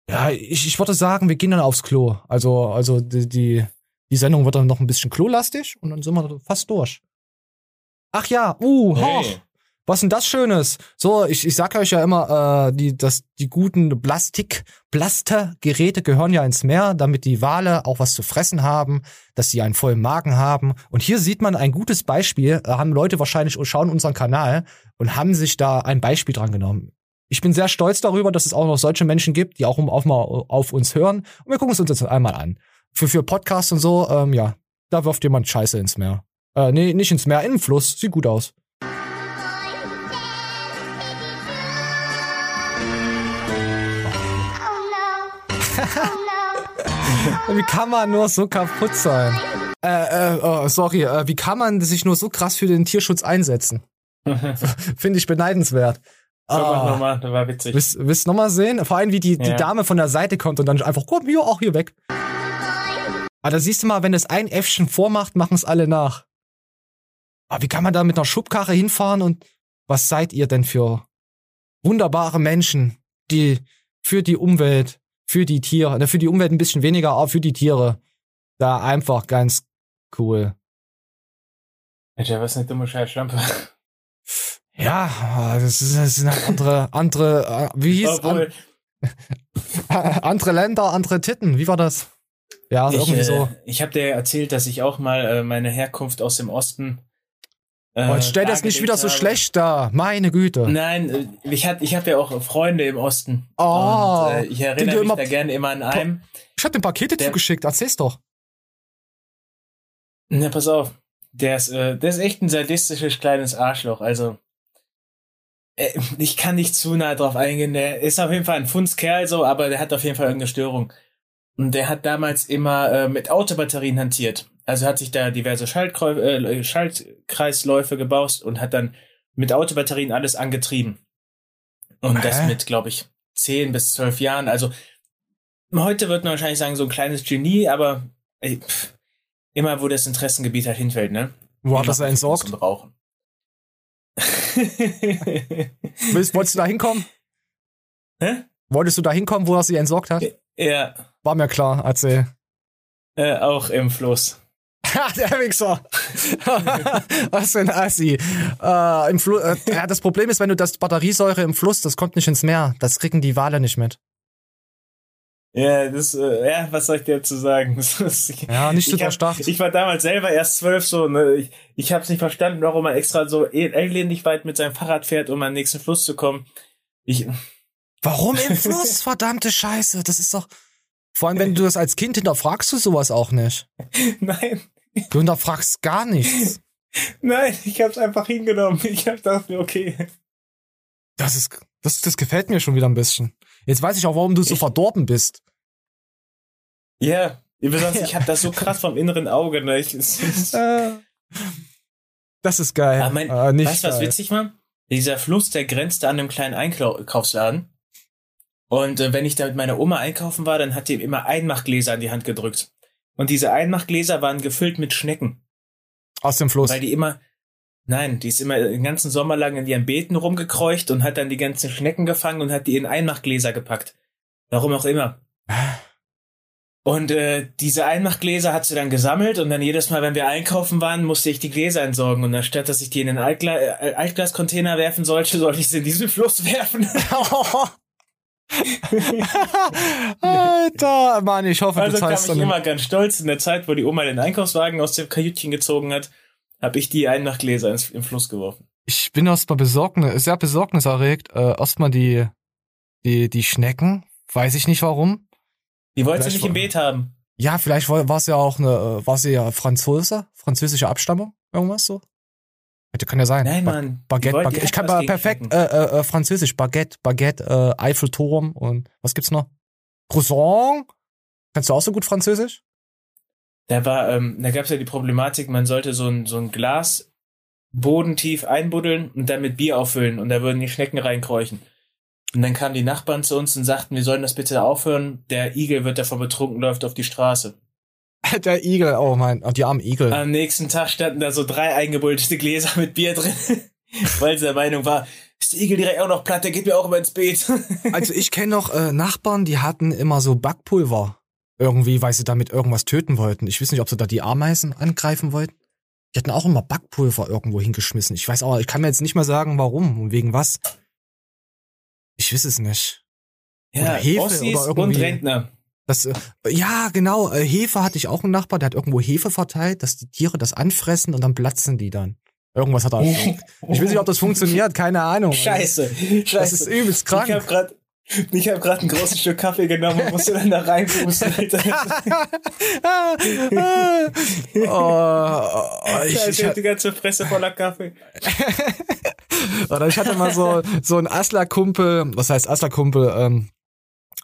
ja, ich, ich würde sagen, wir gehen dann aufs Klo. Also, also die, die, die Sendung wird dann noch ein bisschen klolastig und dann sind wir fast durch. Ach ja, uh, hoch. Hey. Was denn das Schönes? So, ich, ich sag euch ja immer, äh, die, das, die guten Plastik, Plastergeräte gehören ja ins Meer, damit die Wale auch was zu fressen haben, dass sie einen vollen Magen haben. Und hier sieht man ein gutes Beispiel, äh, haben Leute wahrscheinlich, schauen unseren Kanal und haben sich da ein Beispiel dran genommen. Ich bin sehr stolz darüber, dass es auch noch solche Menschen gibt, die auch auf, mal auf uns hören. Und wir gucken es uns jetzt einmal an. Für, für Podcasts und so, ähm, ja, da wirft jemand Scheiße ins Meer. Äh, nee, nicht ins Meer, in den Fluss. Sieht gut aus. Wie kann man nur so kaputt sein? Äh, äh, oh, sorry, äh, wie kann man sich nur so krass für den Tierschutz einsetzen? Finde ich beneidenswert. So, Ah. nochmal, das war witzig. Willst, willst du nochmal sehen? Vor allem, wie die, die Ja. Dame von der Seite kommt und dann einfach, komm, hier, auch hier weg. Aber da siehst du mal, wenn es ein Äffchen vormacht, machen es alle nach. Aber wie kann man da mit einer Schubkarre hinfahren und was seid ihr denn für wunderbare Menschen, die für die Umwelt, für die Tiere, ne, für die Umwelt ein bisschen weniger, aber für die Tiere, da einfach ganz cool. Alter, was eine dumme Scheißschlampe. Ja, das, ist, sind halt andere, andere, äh, wie hieß an, andere Länder, andere Titten, wie war das? Ja, ich, irgendwie äh, so. ich habe dir erzählt, dass ich auch mal äh, meine Herkunft aus dem Osten. Äh, Und stell das nicht wieder so habe. schlecht da, meine Güte. Nein, äh, ich hab, ich hab ja auch Freunde im Osten. Oh, und, äh, ich erinnere mich da gerne immer an einen. Ich hab dir Pakete Der- zugeschickt, erzähl's doch. Na, pass auf. Der ist, äh, der ist echt ein sadistisches kleines Arschloch. Also, äh, ich kann nicht zu nah drauf eingehen. Der ist auf jeden Fall ein Fundskerl so, aber der hat auf jeden Fall irgendeine Störung. Und der hat damals immer äh, mit Autobatterien hantiert. Also hat sich da diverse Schaltkreu äh, Schaltkreisläufe gebaut und hat dann mit Autobatterien alles angetrieben. Und das Hä? mit, glaube ich, 10 bis 12 Jahren. Also heute wird man wahrscheinlich sagen, so ein kleines Genie, aber ey, pff, immer wo das Interessengebiet halt hinfällt, ne? Wo hat das entsorgt? zum Rauchen. Willst, wolltest du da hinkommen? Hä? Wolltest du da hinkommen, wo er sie entsorgt hat? ja, War mir klar, erzähl. äh, auch im Fluss. Ha, der Wichser. Was für ein Assi. Äh, im Flu äh, ja, das Problem ist, wenn du das Batteriesäure im Fluss, das kommt nicht ins Meer. Das kriegen die Wale nicht mit. Ja, das, äh, ja, was soll ich dir dazu sagen? Ja, nicht so durchdacht. ich war damals selber erst zwölf so, ne? Ich, ich hab's nicht verstanden, warum man extra so elendig weit mit seinem Fahrrad fährt, um an den nächsten Fluss zu kommen. Ich, Warum im Fluss? Verdammte Scheiße. Das ist doch. Vor allem, wenn du das als Kind hinterfragst du sowas auch nicht. nein, Du hinterfragst gar nichts. nein, ich hab's einfach hingenommen. Ich hab gedacht, okay. Das ist, das, das gefällt mir schon wieder ein bisschen. Jetzt weiß ich auch, warum du so Ich- verdorben bist. Ja, besonders ich hab das so krass vom inneren Auge, ne? Ich, es, Äh, Das ist geil. Aber mein, äh, nicht weißt du, was witzig war? Dieser Fluss, der grenzte an einem kleinen Einkaufsladen. Und äh, wenn ich da mit meiner Oma einkaufen war, dann hat die immer Einmachgläser an die Hand gedrückt. Und diese Einmachgläser waren gefüllt mit Schnecken. Aus dem Fluss. Weil die immer, nein, die ist immer den ganzen Sommer lang in ihren Beeten rumgekreucht und hat dann die ganzen Schnecken gefangen und hat die in Einmachgläser gepackt. Warum auch immer. Und äh, diese Einmachgläser hat sie dann gesammelt und dann jedes Mal, wenn wir einkaufen waren, musste ich die Gläser entsorgen. Und anstatt, dass ich die in den Altgla äh, Altglascontainer werfen sollte, sollte ich sie in diesen Fluss werfen. Alter, Mann, ich hoffe, also du kam zahlst ich dann. immer ganz stolz in der Zeit, wo die Oma den Einkaufswagen aus dem Kajütchen gezogen hat, habe ich die Einmachgläser ins, im Fluss geworfen. Ich bin erstmal besorgnis, sehr besorgniserregt. Äh, erstmal die, die, die Schnecken. Weiß ich nicht warum. Die wollte sie nicht im Beet haben. Ja, vielleicht war war es ja auch eine, äh, war sie ja Franzose, französische Abstammung, irgendwas so. Kann ja sein. Nein, Ba- Mann. Baguette, Baguette. Ich kann perfekt äh, äh, äh, Französisch, Baguette, Baguette, äh, Eiffelturm und was gibt's noch? Croissant? Kannst du auch so gut Französisch? Da war, ähm, da gab es ja die Problematik, man sollte so ein, so ein Glas bodentief einbuddeln und dann mit Bier auffüllen und da würden die Schnecken reinkräuchen. Und dann kamen die Nachbarn zu uns und sagten, wir sollen das bitte aufhören, der Igel wird davon betrunken, läuft auf die Straße. Der Igel, oh mein, oh, die armen Igel. Am nächsten Tag standen da so drei eingebuddelte Gläser mit Bier drin, weil sie der Meinung war, ist der Igel direkt auch noch platt, der geht mir auch immer ins Beet. Also ich kenne noch äh, Nachbarn, die hatten immer so Backpulver. Irgendwie, weil sie damit irgendwas töten wollten. Ich weiß nicht, ob sie da die Ameisen angreifen wollten. Die hatten auch immer Backpulver irgendwo hingeschmissen. Ich weiß auch, ich kann mir jetzt nicht mehr sagen, warum und wegen was. Ich weiß es nicht. ja, Oder Hefe Ossis oder irgendwie- und Rentner. Das, äh, ja, genau, äh, Hefe hatte ich auch einen Nachbar, der hat irgendwo Hefe verteilt, dass die Tiere das anfressen und dann platzen die dann. Irgendwas hat er. ich weiß nicht, ob das funktioniert, keine Ahnung. Scheiße, scheiße. Das ist übelst krank. Ich habe gerade ich hab grad ein großes Stück Kaffee genommen und musste dann da reinpusten. oh, oh, ich, ich, hab die ganze Fresse voller Kaffee. Oder ich hatte mal so, so einen Asler-Kumpel, was heißt Asler-Kumpel, ähm,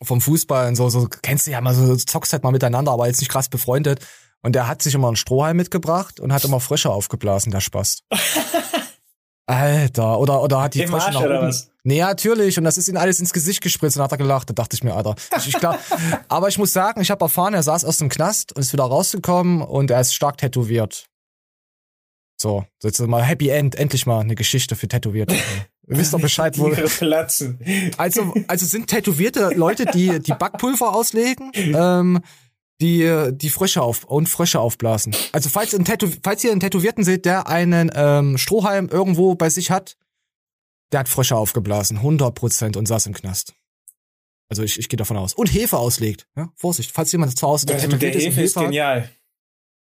vom Fußball und so, so, kennst du ja mal, so zockst halt mal miteinander, aber jetzt nicht krass befreundet. Und der hat sich immer einen Strohhalm mitgebracht und hat immer Frösche aufgeblasen, der Spaß. Alter, oder, oder hat die Im Frösche Arsch nach oder oben. was? Nee, natürlich. Und das ist ihm alles ins Gesicht gespritzt und hat er gelacht. Da dachte ich mir, Alter. Ich, ich glaub, aber ich muss sagen, ich habe erfahren, er saß aus dem Knast und ist wieder rausgekommen und er ist stark tätowiert. So, jetzt mal Happy End, endlich mal eine Geschichte für Tätowierte. Ihr wisst doch Bescheid, wo. Platzen. Also, also sind tätowierte Leute, die die Backpulver auslegen, ähm, die die Frösche auf und Frösche aufblasen. Also falls, ein Tätow falls ihr einen Tätowierten seht, der einen ähm, Strohhalm irgendwo bei sich hat, der hat Frösche aufgeblasen, 100 Prozent und saß im Knast. Also ich, ich gehe davon aus. Und Hefe auslegt. Ja? Vorsicht, falls jemand zu Hause Das mit der tätowiert Hefe ist hat. genial.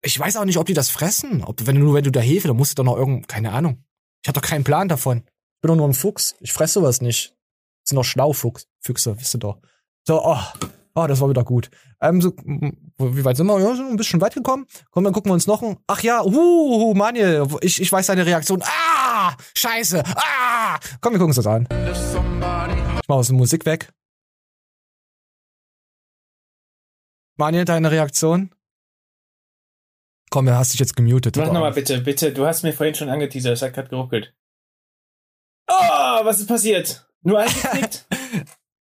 Ich weiß auch nicht, ob die das fressen. Ob, wenn du nur, wenn du da Hefe, dann musst du doch noch irgend, keine Ahnung. Ich habe doch keinen Plan davon. Ich bin doch nur ein Fuchs. Ich fresse sowas nicht. Sind doch Schlaufuchs, Füchse, wisst ihr doch. So, oh, oh, das war wieder gut. Ähm, so, wie weit sind wir? Ja, sind ein bisschen weit gekommen. Komm, dann gucken wir uns noch ein. Ach ja, uh, Manuel, ich, ich weiß deine Reaktion. Ah, scheiße, ah. Komm, wir gucken uns das an. Ich mach aus der Musik weg. Manuel, deine Reaktion? Komm, du hast dich jetzt gemutet. Mach nochmal bitte, bitte. Du hast mir vorhin schon angeteasert, es hat gerade geruckelt. Oh, was ist passiert? Nur eingeknickt?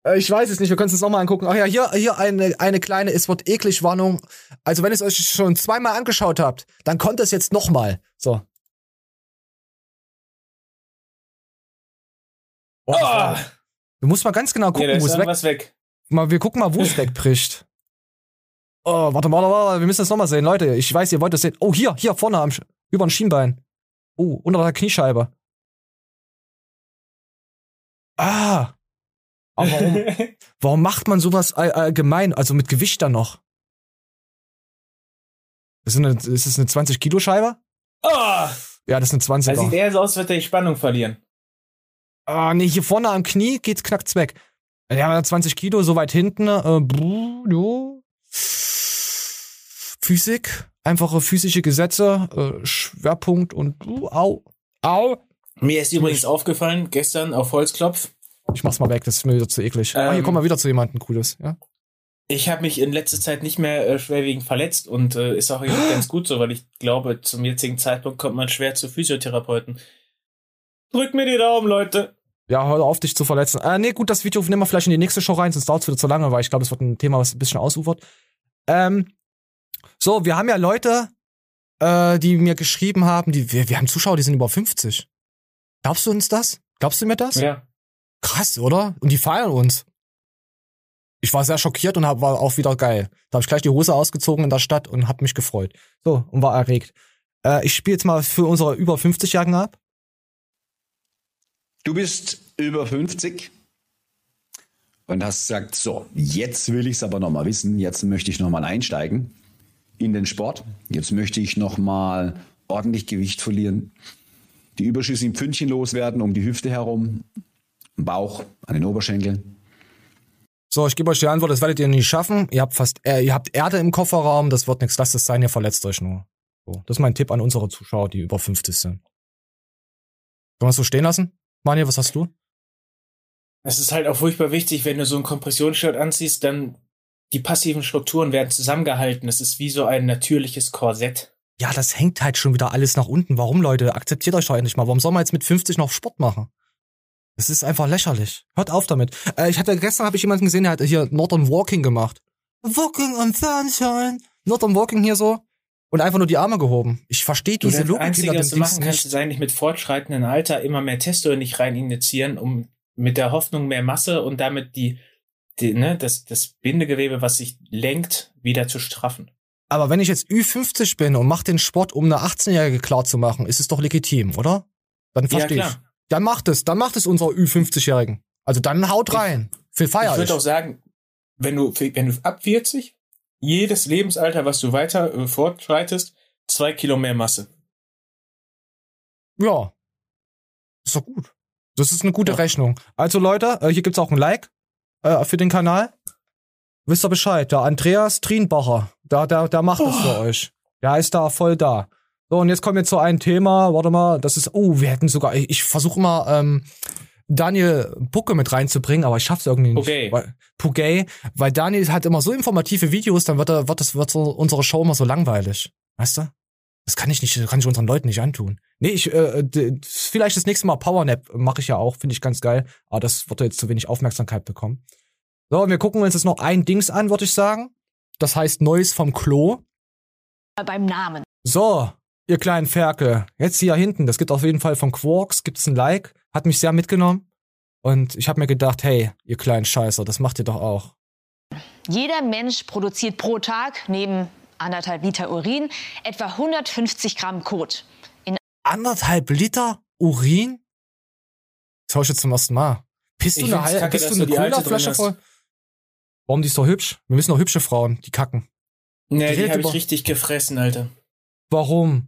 Äh, Ich weiß es nicht, wir können es uns nochmal angucken. Ach ja, hier, hier eine, eine kleine Es wird eklig Warnung. Also wenn ihr es euch schon zweimal angeschaut habt, dann kommt es jetzt nochmal. So. Oh, oh, Du musst mal ganz genau ja, gucken, ist wo es weg. weg. Mal, wir gucken mal, wo es wegbricht. Oh, warte mal, warte mal, wir müssen das nochmal sehen. Leute, ich weiß, ihr wollt das sehen. Oh, hier, hier vorne am, über ein Schienbein. Oh, unter der Kniescheibe. Ah. Aber warum, warum macht man sowas all, allgemein, also mit Gewicht dann noch? Ist, eine, ist es eine 20-Kilo-Scheibe? oh, Ja, das ist eine das sieht 20er. eher so aus, als würde er die Spannung verlieren. Ah, nee, hier vorne am Knie geht's knackt's weg. Ja, 20 Kilo, so weit hinten. Äh, brr, jo. Physik, einfache physische Gesetze, äh, Schwerpunkt und uh, au, au. Mir ist übrigens aufgefallen, gestern auf Holzklopf, Ich mach's mal weg, das ist mir wieder zu eklig. ah, hier Ähm, kommen wir wieder zu jemandem Cooles, ja? ich habe mich in letzter Zeit nicht mehr äh, schwerwiegend verletzt und äh, ist auch eigentlich ganz gut so, weil ich glaube, zum jetzigen Zeitpunkt kommt man schwer zu Physiotherapeuten. Drückt mir die Daumen, Leute. Ja, hör auf, dich zu verletzen. Äh, nee, gut, das Video nehmen wir vielleicht in die nächste Show rein, sonst dauert es wieder zu lange, weil ich glaube, es wird ein Thema, was ein bisschen ausufert. Ähm, so, wir haben ja Leute, äh, die mir geschrieben haben, die, wir, wir haben Zuschauer, die sind über 50. Glaubst du uns das? Glaubst du mir das? Ja. Krass, oder? Und die feiern uns. Ich war sehr schockiert und hab, war auch wieder geil. Da habe ich gleich die Hose ausgezogen in der Stadt und hab mich gefreut. So, und war erregt. Äh, ich spiele jetzt mal für unsere über 50-Jährigen ab. Du bist über 50 und hast gesagt, so, jetzt will ich es aber nochmal wissen, jetzt möchte ich nochmal einsteigen in den Sport. Jetzt möchte ich nochmal ordentlich Gewicht verlieren, die überschüssigen Pfündchen loswerden um die Hüfte herum, am Bauch, an den Oberschenkeln. So, ich gebe euch die Antwort, das werdet ihr nicht schaffen. Ihr habt fast, äh, ihr habt Erde im Kofferraum, das wird nichts, lasst es sein, ihr verletzt euch nur. So, das ist mein Tipp an unsere Zuschauer, die über 50 sind. Können wir es so stehen lassen? Manja, was hast du? Es ist halt auch furchtbar wichtig, wenn du so ein Kompressionsshirt anziehst, dann die passiven Strukturen werden zusammengehalten. Es ist wie so ein natürliches Korsett. Ja, das hängt halt schon wieder alles nach unten. Warum, Leute? Akzeptiert euch doch endlich mal. Warum soll man jetzt mit 50 noch Sport machen? Das ist einfach lächerlich. Hört auf damit. Äh, ich hatte gestern habe ich jemanden gesehen, der hat hier Northern Walking gemacht. Walking on Sunshine. Northern Walking hier so und einfach nur die Arme gehoben. Ich verstehe Du, diese das Logik Einzige, hinter was dem du machen kannst, nicht. ist eigentlich mit fortschreitendem Alter immer mehr Testo in dich rein injizieren, um mit der Hoffnung mehr Masse und damit die, die ne, das, das Bindegewebe, was sich lenkt, wieder zu straffen. Aber wenn ich jetzt Ü50 bin und mach den Sport, um eine 18-Jährige klar zu machen, ist es doch legitim, oder? Dann Ja, verstehe ich. klar. Dann macht es, dann macht es unserer Ü50-Jährigen. Also dann haut rein. Viel feier ich ich. würde auch sagen, wenn du, wenn du ab 40, jedes Lebensalter, was du weiter äh, fortschreitest, zwei Kilo mehr Masse. Ja. Ist doch gut. Das ist eine gute Rechnung. Also Leute, äh, hier gibt's auch ein Like äh, für den Kanal. Wisst ihr Bescheid? Der Andreas Trienbacher, der, der, der macht das für euch. Der ist da voll da. So, und jetzt kommen wir zu einem Thema. Warte mal, das ist, oh, wir hätten sogar, ich, ich versuche mal, ähm, Daniel Bucke mit reinzubringen, aber ich schaff's irgendwie nicht. Pugay. Weil, Pugay, weil Daniel hat immer so informative Videos, dann wird, er, wird, das, wird so, unsere Show immer so langweilig. Weißt du? Das kann ich nicht, das kann ich unseren Leuten nicht antun. Nee, ich, äh, vielleicht das nächste Mal Powernap mache ich ja auch, finde ich ganz geil. Aber das wird jetzt zu wenig Aufmerksamkeit bekommen. So, und wir gucken uns jetzt noch ein Dings an, würde ich sagen. Das heißt Neues vom Klo. Beim Namen. So, ihr kleinen Ferkel. Jetzt hier hinten, das gibt auf jeden Fall von Quarks, gibt's ein Like. Hat mich sehr mitgenommen. Und ich habe mir gedacht, hey, ihr kleinen Scheißer, das macht ihr doch auch. Jeder Mensch produziert pro Tag neben anderthalb Liter Urin etwa 150 Gramm Kot. In Anderthalb Liter Urin? Das hör ich jetzt zum ersten Mal. Pisst du Ich eine, kacke, bist du eine Cola-Flasche voll? Warum die ist so hübsch? Wir müssen doch hübsche Frauen, die kacken. Nee, Die die habe ich richtig gefressen, Alter. Warum?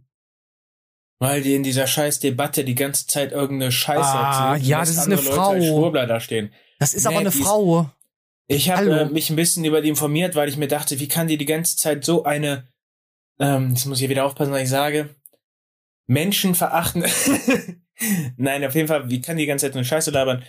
Weil die in dieser scheiß Debatte die ganze Zeit irgendeine Scheiße Ah, erzählen. ja, das ist eine Leute Frau. als Schwurbler da stehen. Das ist Nee, aber eine Frau. Ich habe äh, mich ein bisschen über die informiert, weil ich mir dachte, wie kann die die ganze Zeit so eine, ähm, jetzt muss ich wieder aufpassen, was ich sage, Menschen verachten. Nein, auf jeden Fall, wie kann die die ganze Zeit so eine Scheiße labern?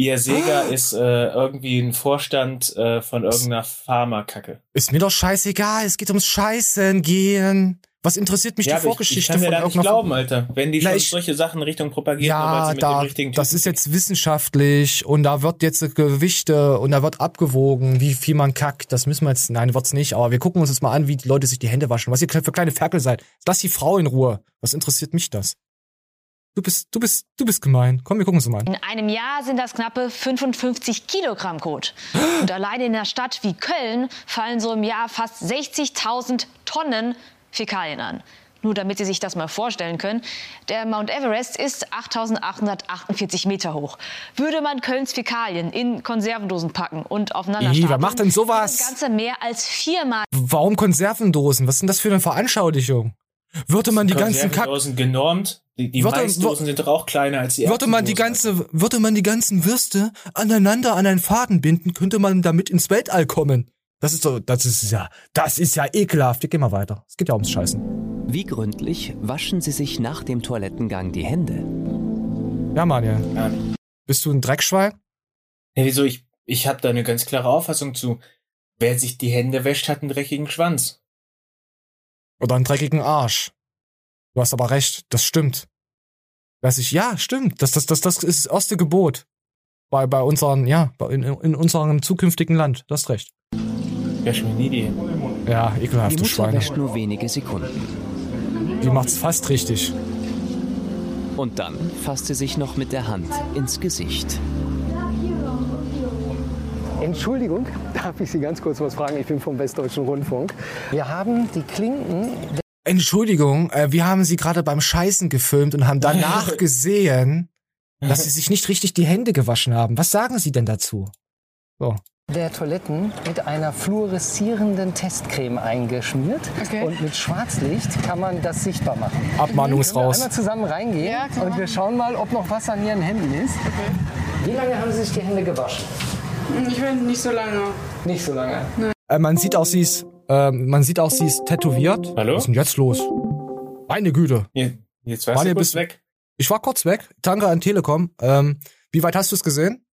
Ihr Seger Ah. ist äh, irgendwie ein Vorstand äh, von irgendeiner Pharmakacke. Ist mir doch scheißegal, es geht ums Scheißen gehen. Was interessiert mich Ja, die aber ich, Vorgeschichte ich kann mir da nicht glauben, Alter. Wenn die Na, schon ich- solche Sachen Richtung propagieren, Ja, mit da, dem richtigen das ist jetzt wissenschaftlich und da wird jetzt Gewichte und da wird abgewogen, wie viel man kackt. Das müssen wir jetzt, nein, wird's nicht, aber wir gucken uns jetzt mal an, wie die Leute sich die Hände waschen. Was ihr für kleine Ferkel seid. Lass die Frau in Ruhe. Was interessiert mich das? Du bist, du bist, du bist gemein. Komm, wir gucken uns mal an. In einem Jahr sind das knappe 55 Kilogramm Kot. Und allein in einer Stadt wie Köln fallen so im Jahr fast 60.000 Tonnen Fäkalien an. Nur damit Sie sich das mal vorstellen können, der Mount Everest ist 8.848 Meter hoch. Würde man Kölns Fäkalien in Konservendosen packen und aufeinander Ih, wer macht denn sowas? Das Ganze mehr als viermal Warum Konservendosen? Was ist denn das für eine Veranschaulichung? Würde man die ganzen Kack, Konservendosen genormt. Die, die Würde- Maisdosen sind doch auch kleiner als die würde man die ganze, würde man die ganzen Würste aneinander an einen Faden binden, könnte man damit ins Weltall kommen. Das ist so, das ist ja, das ist ja ekelhaft. Wir gehen mal weiter. Es geht ja ums Scheißen. Wie gründlich waschen Sie sich nach dem Toilettengang die Hände? Ja, Manuel. Ja. Bist du ein Dreckschwein? Ja, wieso? Ich, ich habe da eine ganz klare Auffassung zu. Wer sich die Hände wäscht, hat einen dreckigen Schwanz. Oder einen dreckigen Arsch? Du hast aber recht, das stimmt. Weiß ich, ja, stimmt. Das, das, das, das ist das erste Gebot. Bei, bei unseren, ja, bei- in, in unserem zukünftigen Land. Du hast recht. Ja, Die ekelhafte Mutter Schweine. wäscht nur wenige Sekunden. Die macht's fast richtig. Und dann fasst sie sich noch mit der Hand ins Gesicht. Entschuldigung, darf ich Sie ganz kurz was fragen? Ich bin vom Westdeutschen Rundfunk. Wir haben die Klinken Entschuldigung, äh, wir haben sie gerade beim Scheißen gefilmt und haben danach gesehen, dass sie sich nicht richtig die Hände gewaschen haben. Was sagen Sie denn dazu? So. der Toiletten mit einer fluoreszierenden Testcreme eingeschmiert. Und mit Schwarzlicht kann man das sichtbar machen. Abmahnung ist Können wir raus. einmal zusammen reingehen Ja, und wir schauen mal, ob noch Wasser an Ihren Händen ist. Wie lange haben Sie sich die Hände gewaschen? Ich weiß nicht so lange. Nicht so lange. Äh, man sieht auch, sie ist, äh, man sieht auch, sie ist tätowiert. Hallo? Was ist denn jetzt los? Meine Güte. Je- Jetzt warst du kurz bist- weg. Ich war kurz weg. Danke an Telekom. Ähm, wie weit hast du es gesehen?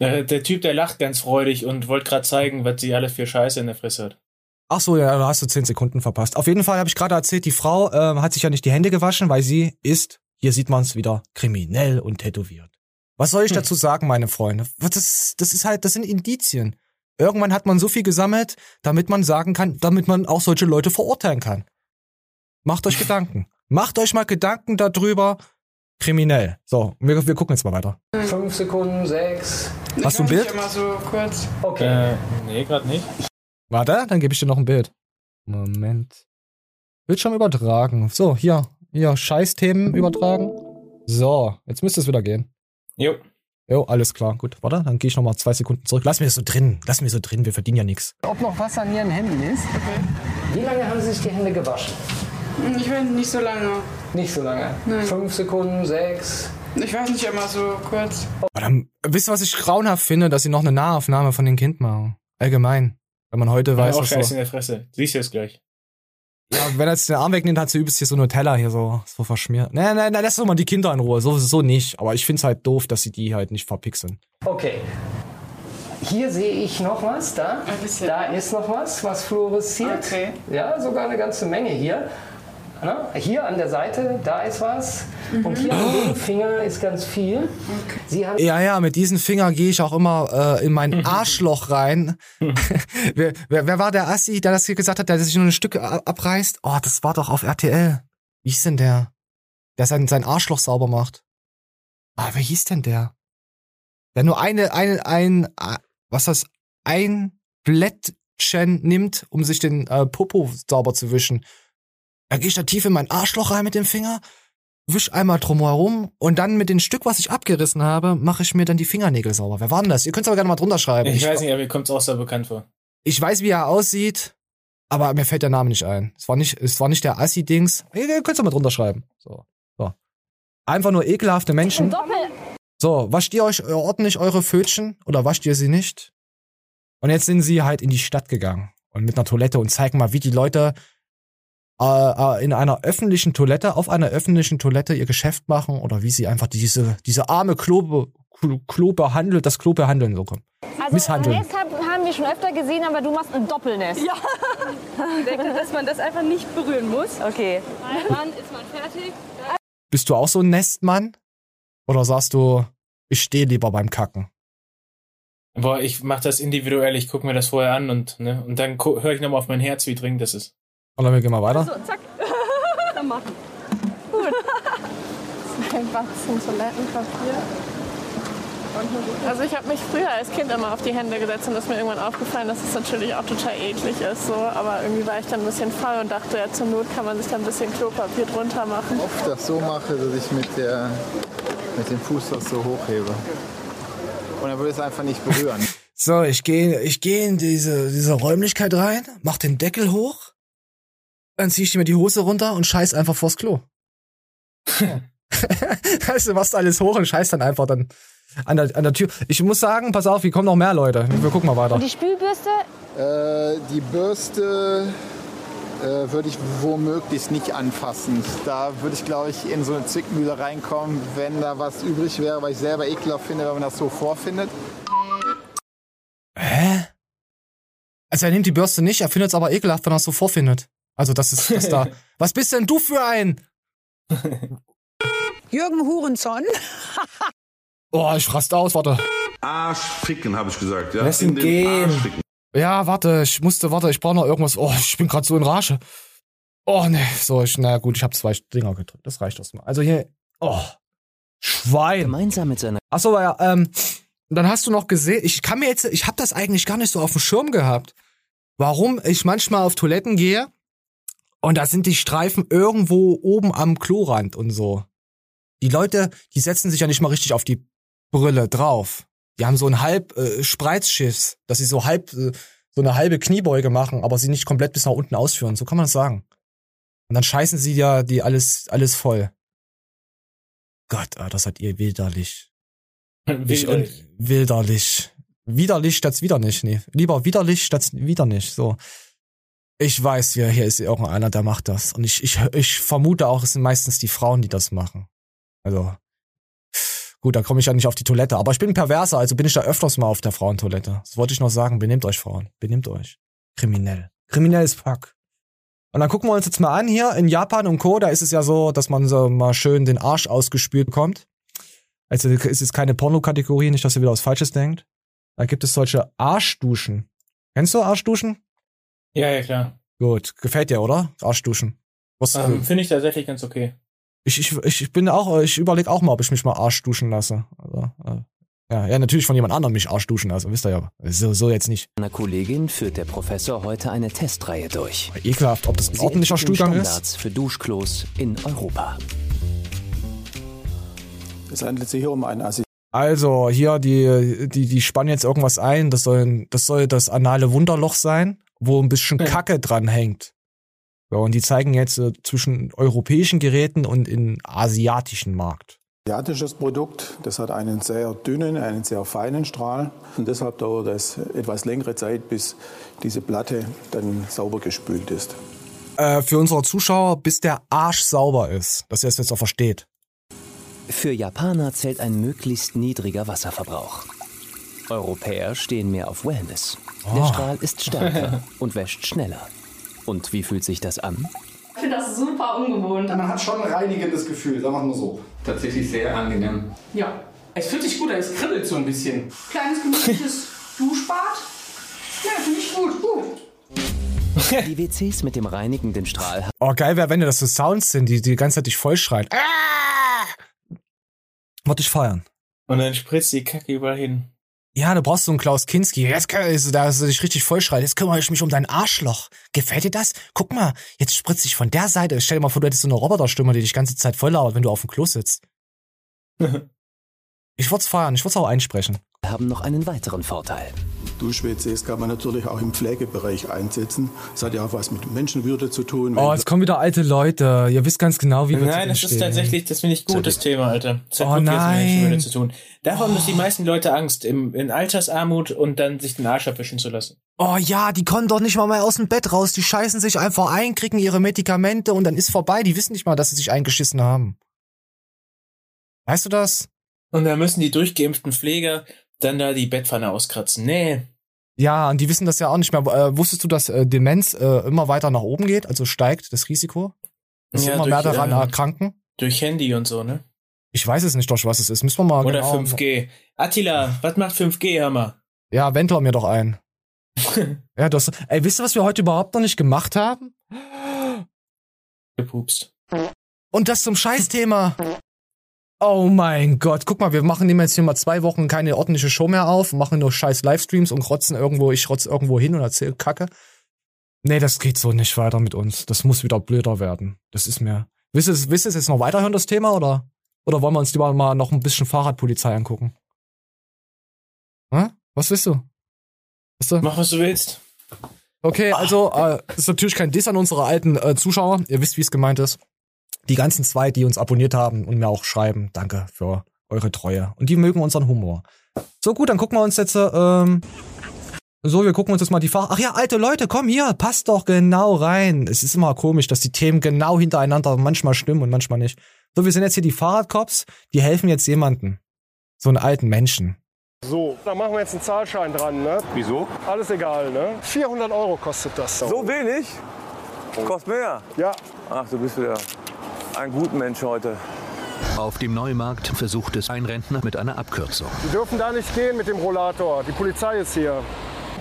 Der, der Typ, der lacht ganz freudig und wollte gerade zeigen, was sie alles für Scheiße in der Fresse hat. Ach so, ja, da hast du zehn Sekunden verpasst. Auf jeden Fall habe ich gerade erzählt, die Frau äh, hat sich ja nicht die Hände gewaschen, weil sie ist, hier sieht man es wieder, kriminell und tätowiert. Was soll ich dazu sagen, meine Freunde? Das, das ist halt, das sind Indizien. Irgendwann hat man so viel gesammelt, damit man sagen kann, damit man auch solche Leute verurteilen kann. Macht euch Gedanken. Macht euch mal Gedanken darüber. Kriminell. So, wir, wir gucken jetzt mal weiter. Fünf Sekunden, sechs. Hast du ein Bild? Immer so kurz. Okay. Äh, nee, gerade nicht. Warte, dann gebe ich dir noch ein Bild. Moment. Bildschirm übertragen. So, hier. Hier, Scheißthemen übertragen. So, jetzt müsste es wieder gehen. Jo. Jo, alles klar. Gut, warte, dann gehe ich nochmal zwei Sekunden zurück. Lass mir das so drin. Lass mir so drin, wir verdienen ja nichts. Ob noch Wasser an Ihren Händen ist? Wie lange haben Sie sich die Hände gewaschen? Ich weiß nicht so lange. Nicht so lange. Nein. Fünf Sekunden, sechs. Ich weiß nicht immer so kurz. Aber dann, wisst ihr, was ich grauenhaft finde, dass sie noch eine Nahaufnahme von dem Kind machen? Allgemein. Wenn man heute weiß, auch was Scheiße so, in der Fresse. Siehst du es gleich. Ja, wenn er jetzt den Arm wegnimmt, hat sie übelst hier so Nutella hier so, so verschmiert. Nein, nein, nein, lass doch mal die Kinder in Ruhe. So, so nicht. Aber ich find's halt doof, dass sie die halt nicht verpixeln. Okay. Hier sehe ich noch was, da. Da ist noch was, was fluoresziert. Okay. Ja, sogar eine ganze Menge hier. Na, hier an der Seite, da ist was. Und hier am Oh. dem Finger ist ganz viel. Sie haben Ja, ja, mit diesem Finger gehe ich auch immer äh, in mein Arschloch rein. wer, wer, wer war der Assi, der das hier gesagt hat, der sich nur ein Stück a- abreißt? Oh, das war doch auf RTL. Wie hieß denn der? Der sein, sein Arschloch sauber macht. Ah, wer hieß denn der? Der nur eine, eine, ein, äh, was das, ein Blättchen nimmt, um sich den äh, Popo sauber zu wischen. Da gehe ich da tief in mein Arschloch rein mit dem Finger, wisch einmal drumherum und dann mit dem Stück, was ich abgerissen habe, mache ich mir dann die Fingernägel sauber. Wer war denn das? Ihr könnt es aber gerne mal drunter schreiben. Ich, weiß nicht, aber mir kommt es auch so bekannt vor. ich weiß, wie er aussieht, aber mir fällt der Name nicht ein. Es war nicht, es war nicht der Assi-Dings. Ihr ihr könnt es mal drunter schreiben. So. so. Einfach nur ekelhafte Menschen. So, wascht ihr euch ordentlich eure Fötchen oder wascht ihr sie nicht? Und jetzt sind sie halt in die Stadt gegangen und mit einer Toilette und zeigen mal, wie die Leute äh, äh, in einer öffentlichen Toilette, auf einer öffentlichen Toilette ihr Geschäft machen oder wie sie einfach diese, diese arme Klo, Klo, behandelt, das Klo behandeln so kommen. Also Misshandeln. Nest hab, haben wir schon öfter gesehen, aber du machst ein Doppelnest. Ja. Ich denke, dass man das einfach nicht berühren muss. Okay. Dann ist man fertig. Bist du auch so ein Nestmann? Oder sagst du, ich stehe lieber beim Kacken? Boah, ich mach das individuell, ich gucke mir das vorher an und, ne, und dann höre ich nochmal auf mein Herz, wie dringend das ist. Und dann wir gehen mal weiter. So, zack. Dann machen. Gut. Einfach zum Toilettenpapier. Also ich habe mich früher als Kind immer auf die Hände gesetzt und ist mir irgendwann aufgefallen, dass es natürlich auch total eklig ist. So. Aber irgendwie war ich dann ein bisschen faul und dachte, ja, zur Not kann man sich dann ein bisschen Klopapier drunter machen. oft das so mache, dass ich mit, der, mit dem Fuß das so hochhebe. Und dann würde es einfach nicht berühren. So, ich gehe ich geh in diese, diese Räumlichkeit rein, mach den Deckel hoch, dann zieh ich mir die Hose runter und scheiß einfach vors Klo. weißt du, machst alles hoch und scheiß dann einfach dann an der, an der Tür. Ich muss sagen, pass auf, hier kommen noch mehr Leute. Wir gucken mal weiter. Und die Spülbürste? Äh, die Bürste äh, würde ich womöglich nicht anfassen. Da würde ich, glaube ich, in so eine Zwickmühle reinkommen, wenn da was übrig wäre, weil ich selber ekelhaft finde, wenn man das so vorfindet. Hä? Also er nimmt die Bürste nicht, er findet es aber ekelhaft, wenn er es so vorfindet. Also das ist das da. Was bist denn du für ein? Jürgen Hurenson. Oh, ich rast aus, warte. Arsch ficken, habe ich gesagt. Ja? Lass ihn gehen. Ja, warte, ich musste, warte, ich brauche noch irgendwas. Oh, ich bin gerade so in Rage. Oh, ne, so, ich, na gut, ich habe zwei Dinger gedrückt. Das reicht erstmal. Also hier, oh, Schwein. Gemeinsam mit seiner Ach so, ja, ähm, dann hast du noch gesehen, ich kann mir jetzt, ich habe das eigentlich gar nicht so auf dem Schirm gehabt, warum ich manchmal auf Toiletten gehe und da sind die Streifen irgendwo oben am Klorand und so. Die Leute, die setzen sich ja nicht mal richtig auf die Brille drauf. Die haben so ein halb äh, Spreizschiss, dass sie so halb äh, so eine halbe Kniebeuge machen, aber sie nicht komplett bis nach unten ausführen. So kann man das sagen. Und dann scheißen sie ja die alles alles voll. Gott, ah, das seid ihr widerlich. Ich, und Widerlich. Widerlich statt wieder nicht, nee. Lieber widerlich statt wieder nicht, so. Ich weiß, hier, hier ist irgendeiner, der macht das. Und ich, ich, ich vermute auch, es sind meistens die Frauen, die das machen. Also, gut, da komme ich ja nicht auf die Toilette. Aber ich bin perverser, also bin ich da öfters mal auf der Frauentoilette. Das wollte ich noch sagen. Benehmt euch, Frauen. Benehmt euch. Kriminell. Kriminelles Fuck. Und dann gucken wir uns jetzt mal an hier in Japan und Co. Da ist es ja so, dass man so mal schön den Arsch ausgespült bekommt. Also ist jetzt keine Pornokategorie, nicht, dass ihr wieder was Falsches denkt. Da gibt es solche Arschduschen. Kennst du Arschduschen? Ja, ja, klar. Gut, gefällt dir, oder? Arschduschen. Was, Ähm, Finde ich tatsächlich ganz okay. ich, ich, ich bin auch, ich überlege auch mal, ob ich mich mal Arschduschen lasse. Also, äh, ja, ja, natürlich von jemand anderem mich Arschduschen lasse, wisst ihr ja. So, so jetzt nicht. einer Kollegin führt der Professor heute eine Testreihe durch. Ekelhaft, ob das ein Sie ordentlicher Stuhlgang ist. Standards für Duschklos in Europa. Es handelt sich hier um einen Assi Also, hier, die, die, die spannen jetzt irgendwas ein. Das soll, das soll das anale Wunderloch sein, wo ein bisschen Kacke dran hängt. So, und die zeigen jetzt äh, zwischen europäischen Geräten und in asiatischen Markt. asiatisches Produkt. Das hat einen sehr dünnen, einen sehr feinen Strahl. Und deshalb dauert es etwas längere Zeit, bis diese Platte dann sauber gespült ist. Äh, für unsere Zuschauer, bis der Arsch sauber ist. Dass ihr es jetzt auch versteht. Für Japaner zählt ein möglichst niedriger Wasserverbrauch. Europäer stehen mehr auf Wellness. Der Oh. Strahl ist stärker und wäscht schneller. Und wie fühlt sich das an? Ich finde das super ungewohnt. Man hat schon ein reinigendes Gefühl, sagen wir mal so. Tatsächlich sehr angenehm. Ja. Es fühlt sich gut an, es kribbelt so ein bisschen. Kleines gemütliches Duschbad. Ja, finde ich gut. Gut. Die WCs mit dem reinigenden Strahl Oh, geil wäre, wenn das so Sounds sind, die die ganze Zeit dich vollschreien. Ah! Wollte ich feiern. Und dann spritzt die Kacke überall hin. Ja, du brauchst so einen Klaus Kinski. Jetzt kann ist, da ist dich richtig vollschreit. Jetzt kümmere ich mich um dein Arschloch. Gefällt dir das? Guck mal, jetzt spritze ich von der Seite. Stell dir mal vor, du hättest so eine Roboterstimme, die dich die ganze Zeit voll labert, wenn du auf dem Klo sitzt. ich würd's feiern, ich würd's auch einsprechen. haben noch einen weiteren Vorteil. Dusch-WCs kann man natürlich auch im Pflegebereich einsetzen. Das hat ja auch was mit Menschenwürde zu tun. Oh, jetzt kommen wieder alte Leute. Ihr wisst ganz genau, wie wir Nein, das ist tatsächlich, das finde ich gut, das Thema, Alter. Das hat Oh wirklich was mit nein. Menschenwürde zu tun. Davon haben die meisten Leute Angst, im, in Altersarmut und dann sich den Arsch abwischen zu lassen. Oh ja, die kommen doch nicht mal mehr aus dem Bett raus. Die scheißen sich einfach ein, kriegen ihre Medikamente und dann ist vorbei. Die wissen nicht mal, dass sie sich eingeschissen haben. Weißt du das? Und da müssen die durchgeimpften Pfleger dann da die Bettpfanne auskratzen. Nee. Ja, und die wissen das ja auch nicht mehr. Äh, wusstest du, dass äh, Demenz äh, immer weiter nach oben geht, also steigt das Risiko? Dass Ja, immer durch, mehr daran erkranken? Durch Handy und so, ne? Ich weiß es nicht, doch, was es ist. Müssen wir mal Oder genau, 5G. Attila, was macht 5G, Hammer? Ja, Wendler mir doch ein. ja, das. Ey, wisst ihr, was wir heute überhaupt noch nicht gemacht haben? Gepupst. Und das zum Scheißthema. Oh mein Gott, guck mal, wir machen dem jetzt hier mal zwei Wochen keine ordentliche Show mehr auf, machen nur scheiß Livestreams und rotzen irgendwo, ich rotz irgendwo hin und erzähl Kacke. Nee, das geht so nicht weiter mit uns. Das muss wieder blöder werden. Das ist mir. Wisst ihr, wisst ihr es jetzt noch weiterhören, das Thema, oder? Oder wollen wir uns lieber mal noch ein bisschen Fahrradpolizei angucken? Hä? Was willst du? Weißt du? Mach, was du willst. Okay, also, äh, das ist natürlich kein Diss an unsere alten äh, Zuschauer. Ihr wisst, wie es gemeint ist. Die ganzen zwei, die uns abonniert haben und mir auch schreiben, danke für eure Treue. Und die mögen unseren Humor. So gut, dann gucken wir uns jetzt, äh, ähm, so, wir gucken uns jetzt mal die Fach... Ach ja, alte Leute, komm hier, passt doch genau rein. Es ist immer komisch, dass die Themen genau hintereinander manchmal stimmen und manchmal nicht. So, wir sind jetzt hier die Fahrradcops, die helfen jetzt jemanden. So einen alten Menschen. So, da machen wir jetzt einen Zahlschein dran, ne? Wieso? Alles egal, ne? 400 Euro kostet das. So wenig? Kostet mehr? Ja. Ach, du bist wieder ein guter Mensch heute. Auf dem Neumarkt versucht es ein Rentner mit einer Abkürzung. Sie dürfen da nicht gehen mit dem Rollator. Die Polizei ist hier.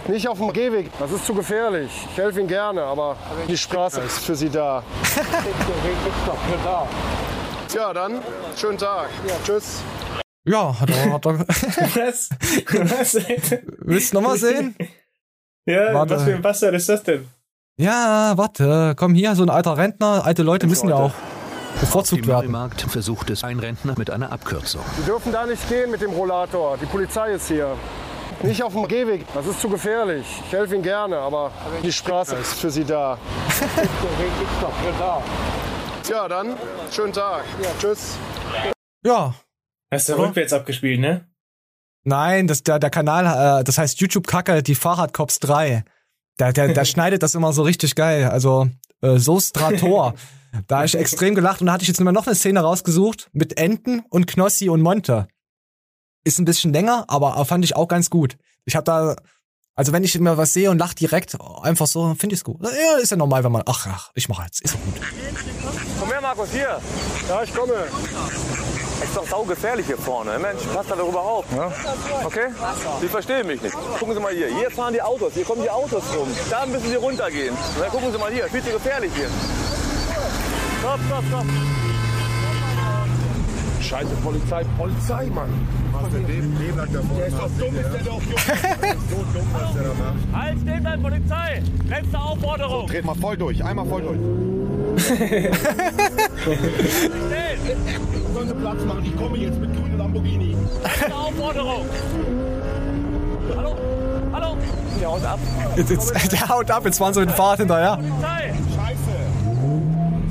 Nicht auf dem Gehweg, das ist zu gefährlich. Ich helfe Ihnen gerne, aber die Straße ist für Sie da. Ja, dann schönen Tag. Tschüss. Ja, hat er, hat er. Was? Was? Willst du nochmal sehen? Ja, Warte. was für ein Bastard ist das denn? Ja, warte, komm hier, so ein alter Rentner. Alte Leute müssen ja auch bevorzugt werden. Neumarkt versucht es ein Rentner mit einer Abkürzung. Sie dürfen da nicht gehen mit dem Rollator. Die Polizei ist hier. Nicht auf dem Gehweg, das ist zu gefährlich. Ich helfe Ihnen gerne, aber die Straße ist für Sie da. Ja, dann schönen Tag. Tschüss. Ja. Hast du rückwärts abgespielt, ne? Nein, das, der, der Kanal, äh, das heißt YouTube Kacke, die Fahrradcops 3. Der, der, der schneidet das immer so richtig geil. Also, äh, so Strator. da hab ich extrem gelacht und da hatte ich jetzt immer noch eine Szene rausgesucht mit Enten und Knossi und Monte. Ist ein bisschen länger, aber fand ich auch ganz gut. Ich habe da, also wenn ich mir was sehe und lach direkt, einfach so, finde ich's gut. Ja, ist ja normal, wenn man, ach, ach ich mache jetzt, ist doch gut. Komm her, Markus, hier. Ja, ich komme. Ist doch saugefährlich hier vorne. Mensch, passt da darüber auf. Ja? Okay? Sie verstehen mich nicht. Gucken Sie mal hier. Hier fahren die Autos. Hier kommen die Autos rum. Da müssen Sie runtergehen. Na, gucken Sie mal hier. Viel zu gefährlich hier. Stopp, stopp, stopp. Scheiße, Polizei, Polizei, Mann. Was mit dem Leben vorne? Der ist doch dumm, ist der doch, Junge. so dumm, was der da macht. Halt, stehen bleiben, Polizei. Letzte Aufforderung. Dreht mal voll durch, einmal voll durch. Sollen Sie Platz machen? Ich komme jetzt mit grünem Lamborghini. Letzte Aufforderung. Hallo? Hallo? Der haut ab. Jetzt, jetzt, der haut ab, jetzt waren sie mit dem Fahrrad hinterher. Polizei. Scheiße.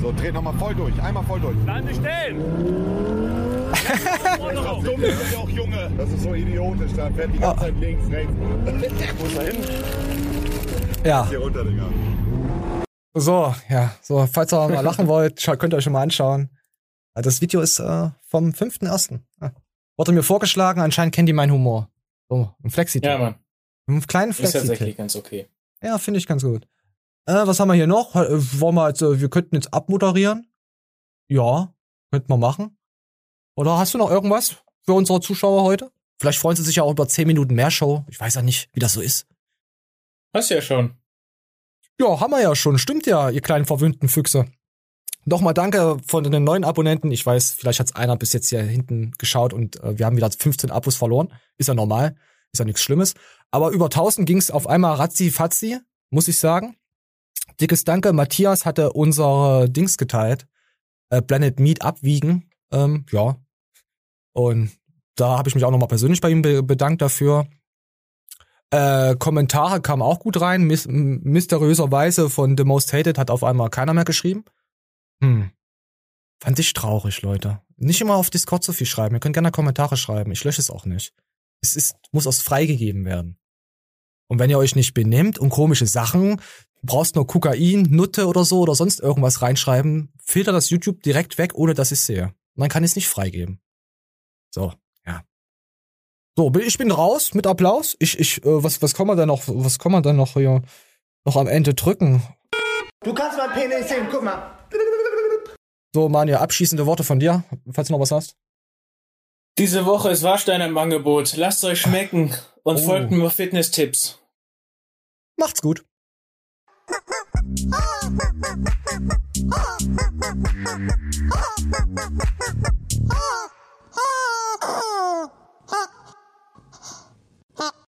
So, dreht noch mal voll durch, einmal voll durch. Bleiben Sie stehen. Das ist doch dumm, ist der auch Junge. Das ist so idiotisch, da fährt die ganze Zeit links, rechts. Wo ist er hin? Ja. Hier runter, Digga. So, ja, so, falls ihr mal lachen wollt, könnt ihr euch schon mal anschauen. Äh, Das Video ist äh, vom 5.1. Ja. Wurde mir vorgeschlagen, anscheinend kennt die meinen Humor. So, ein flexi Ja, Mann. Einen kleinen Ist flexi tatsächlich ganz okay. Ja, finde ich ganz gut. Äh, was haben wir hier noch? Äh, Wollen wir jetzt, äh, wir könnten jetzt abmoderieren. Ja, könnten wir machen. Oder hast du noch irgendwas für unsere Zuschauer heute? Vielleicht freuen sie sich ja auch über 10 Minuten mehr Show. Ich weiß ja nicht, wie das so ist. Hast ja schon. Ja, haben wir ja schon. Stimmt ja, ihr kleinen verwöhnten Füchse. Nochmal danke von den neuen Abonnenten. Ich weiß, vielleicht hat's einer bis jetzt hier hinten geschaut und äh, wir haben wieder 15 Abos verloren. Ist ja normal. Ist ja nichts Schlimmes. Aber über 1000 ging's auf einmal ratzi fatzi, muss ich sagen. Dickes Danke. Matthias hatte unsere Dings geteilt. Äh, Planet Meat abwiegen. Ähm, ja. Und da habe ich mich auch nochmal persönlich bei ihm be bedankt dafür. Äh, Kommentare kamen auch gut rein. Mys mysteriöserweise von The Most Hated hat auf einmal keiner mehr geschrieben. Hm. Fand ich traurig, Leute. Nicht immer auf Discord so viel schreiben. Ihr könnt gerne Kommentare schreiben. Ich lösche es auch nicht. Es ist, muss aus freigegeben werden. Und wenn ihr euch nicht benehmt und komische Sachen, brauchst nur Kokain, Nutte oder so oder sonst irgendwas reinschreiben, filtert das YouTube direkt weg, ohne dass ich sehe. Dann kann es nicht freigeben. So. So, ich bin raus mit Applaus. Ich, ich, äh, was, was kann man da noch, was kann man da noch hier, noch am Ende drücken? Du kannst mein Penis sehen, guck mal. So, Manja, abschließende Worte von dir, falls du noch was hast. Diese Woche ist Warstein im Angebot. Lasst euch schmecken und Oh. folgt mir Fitness-Tipps. Macht's gut.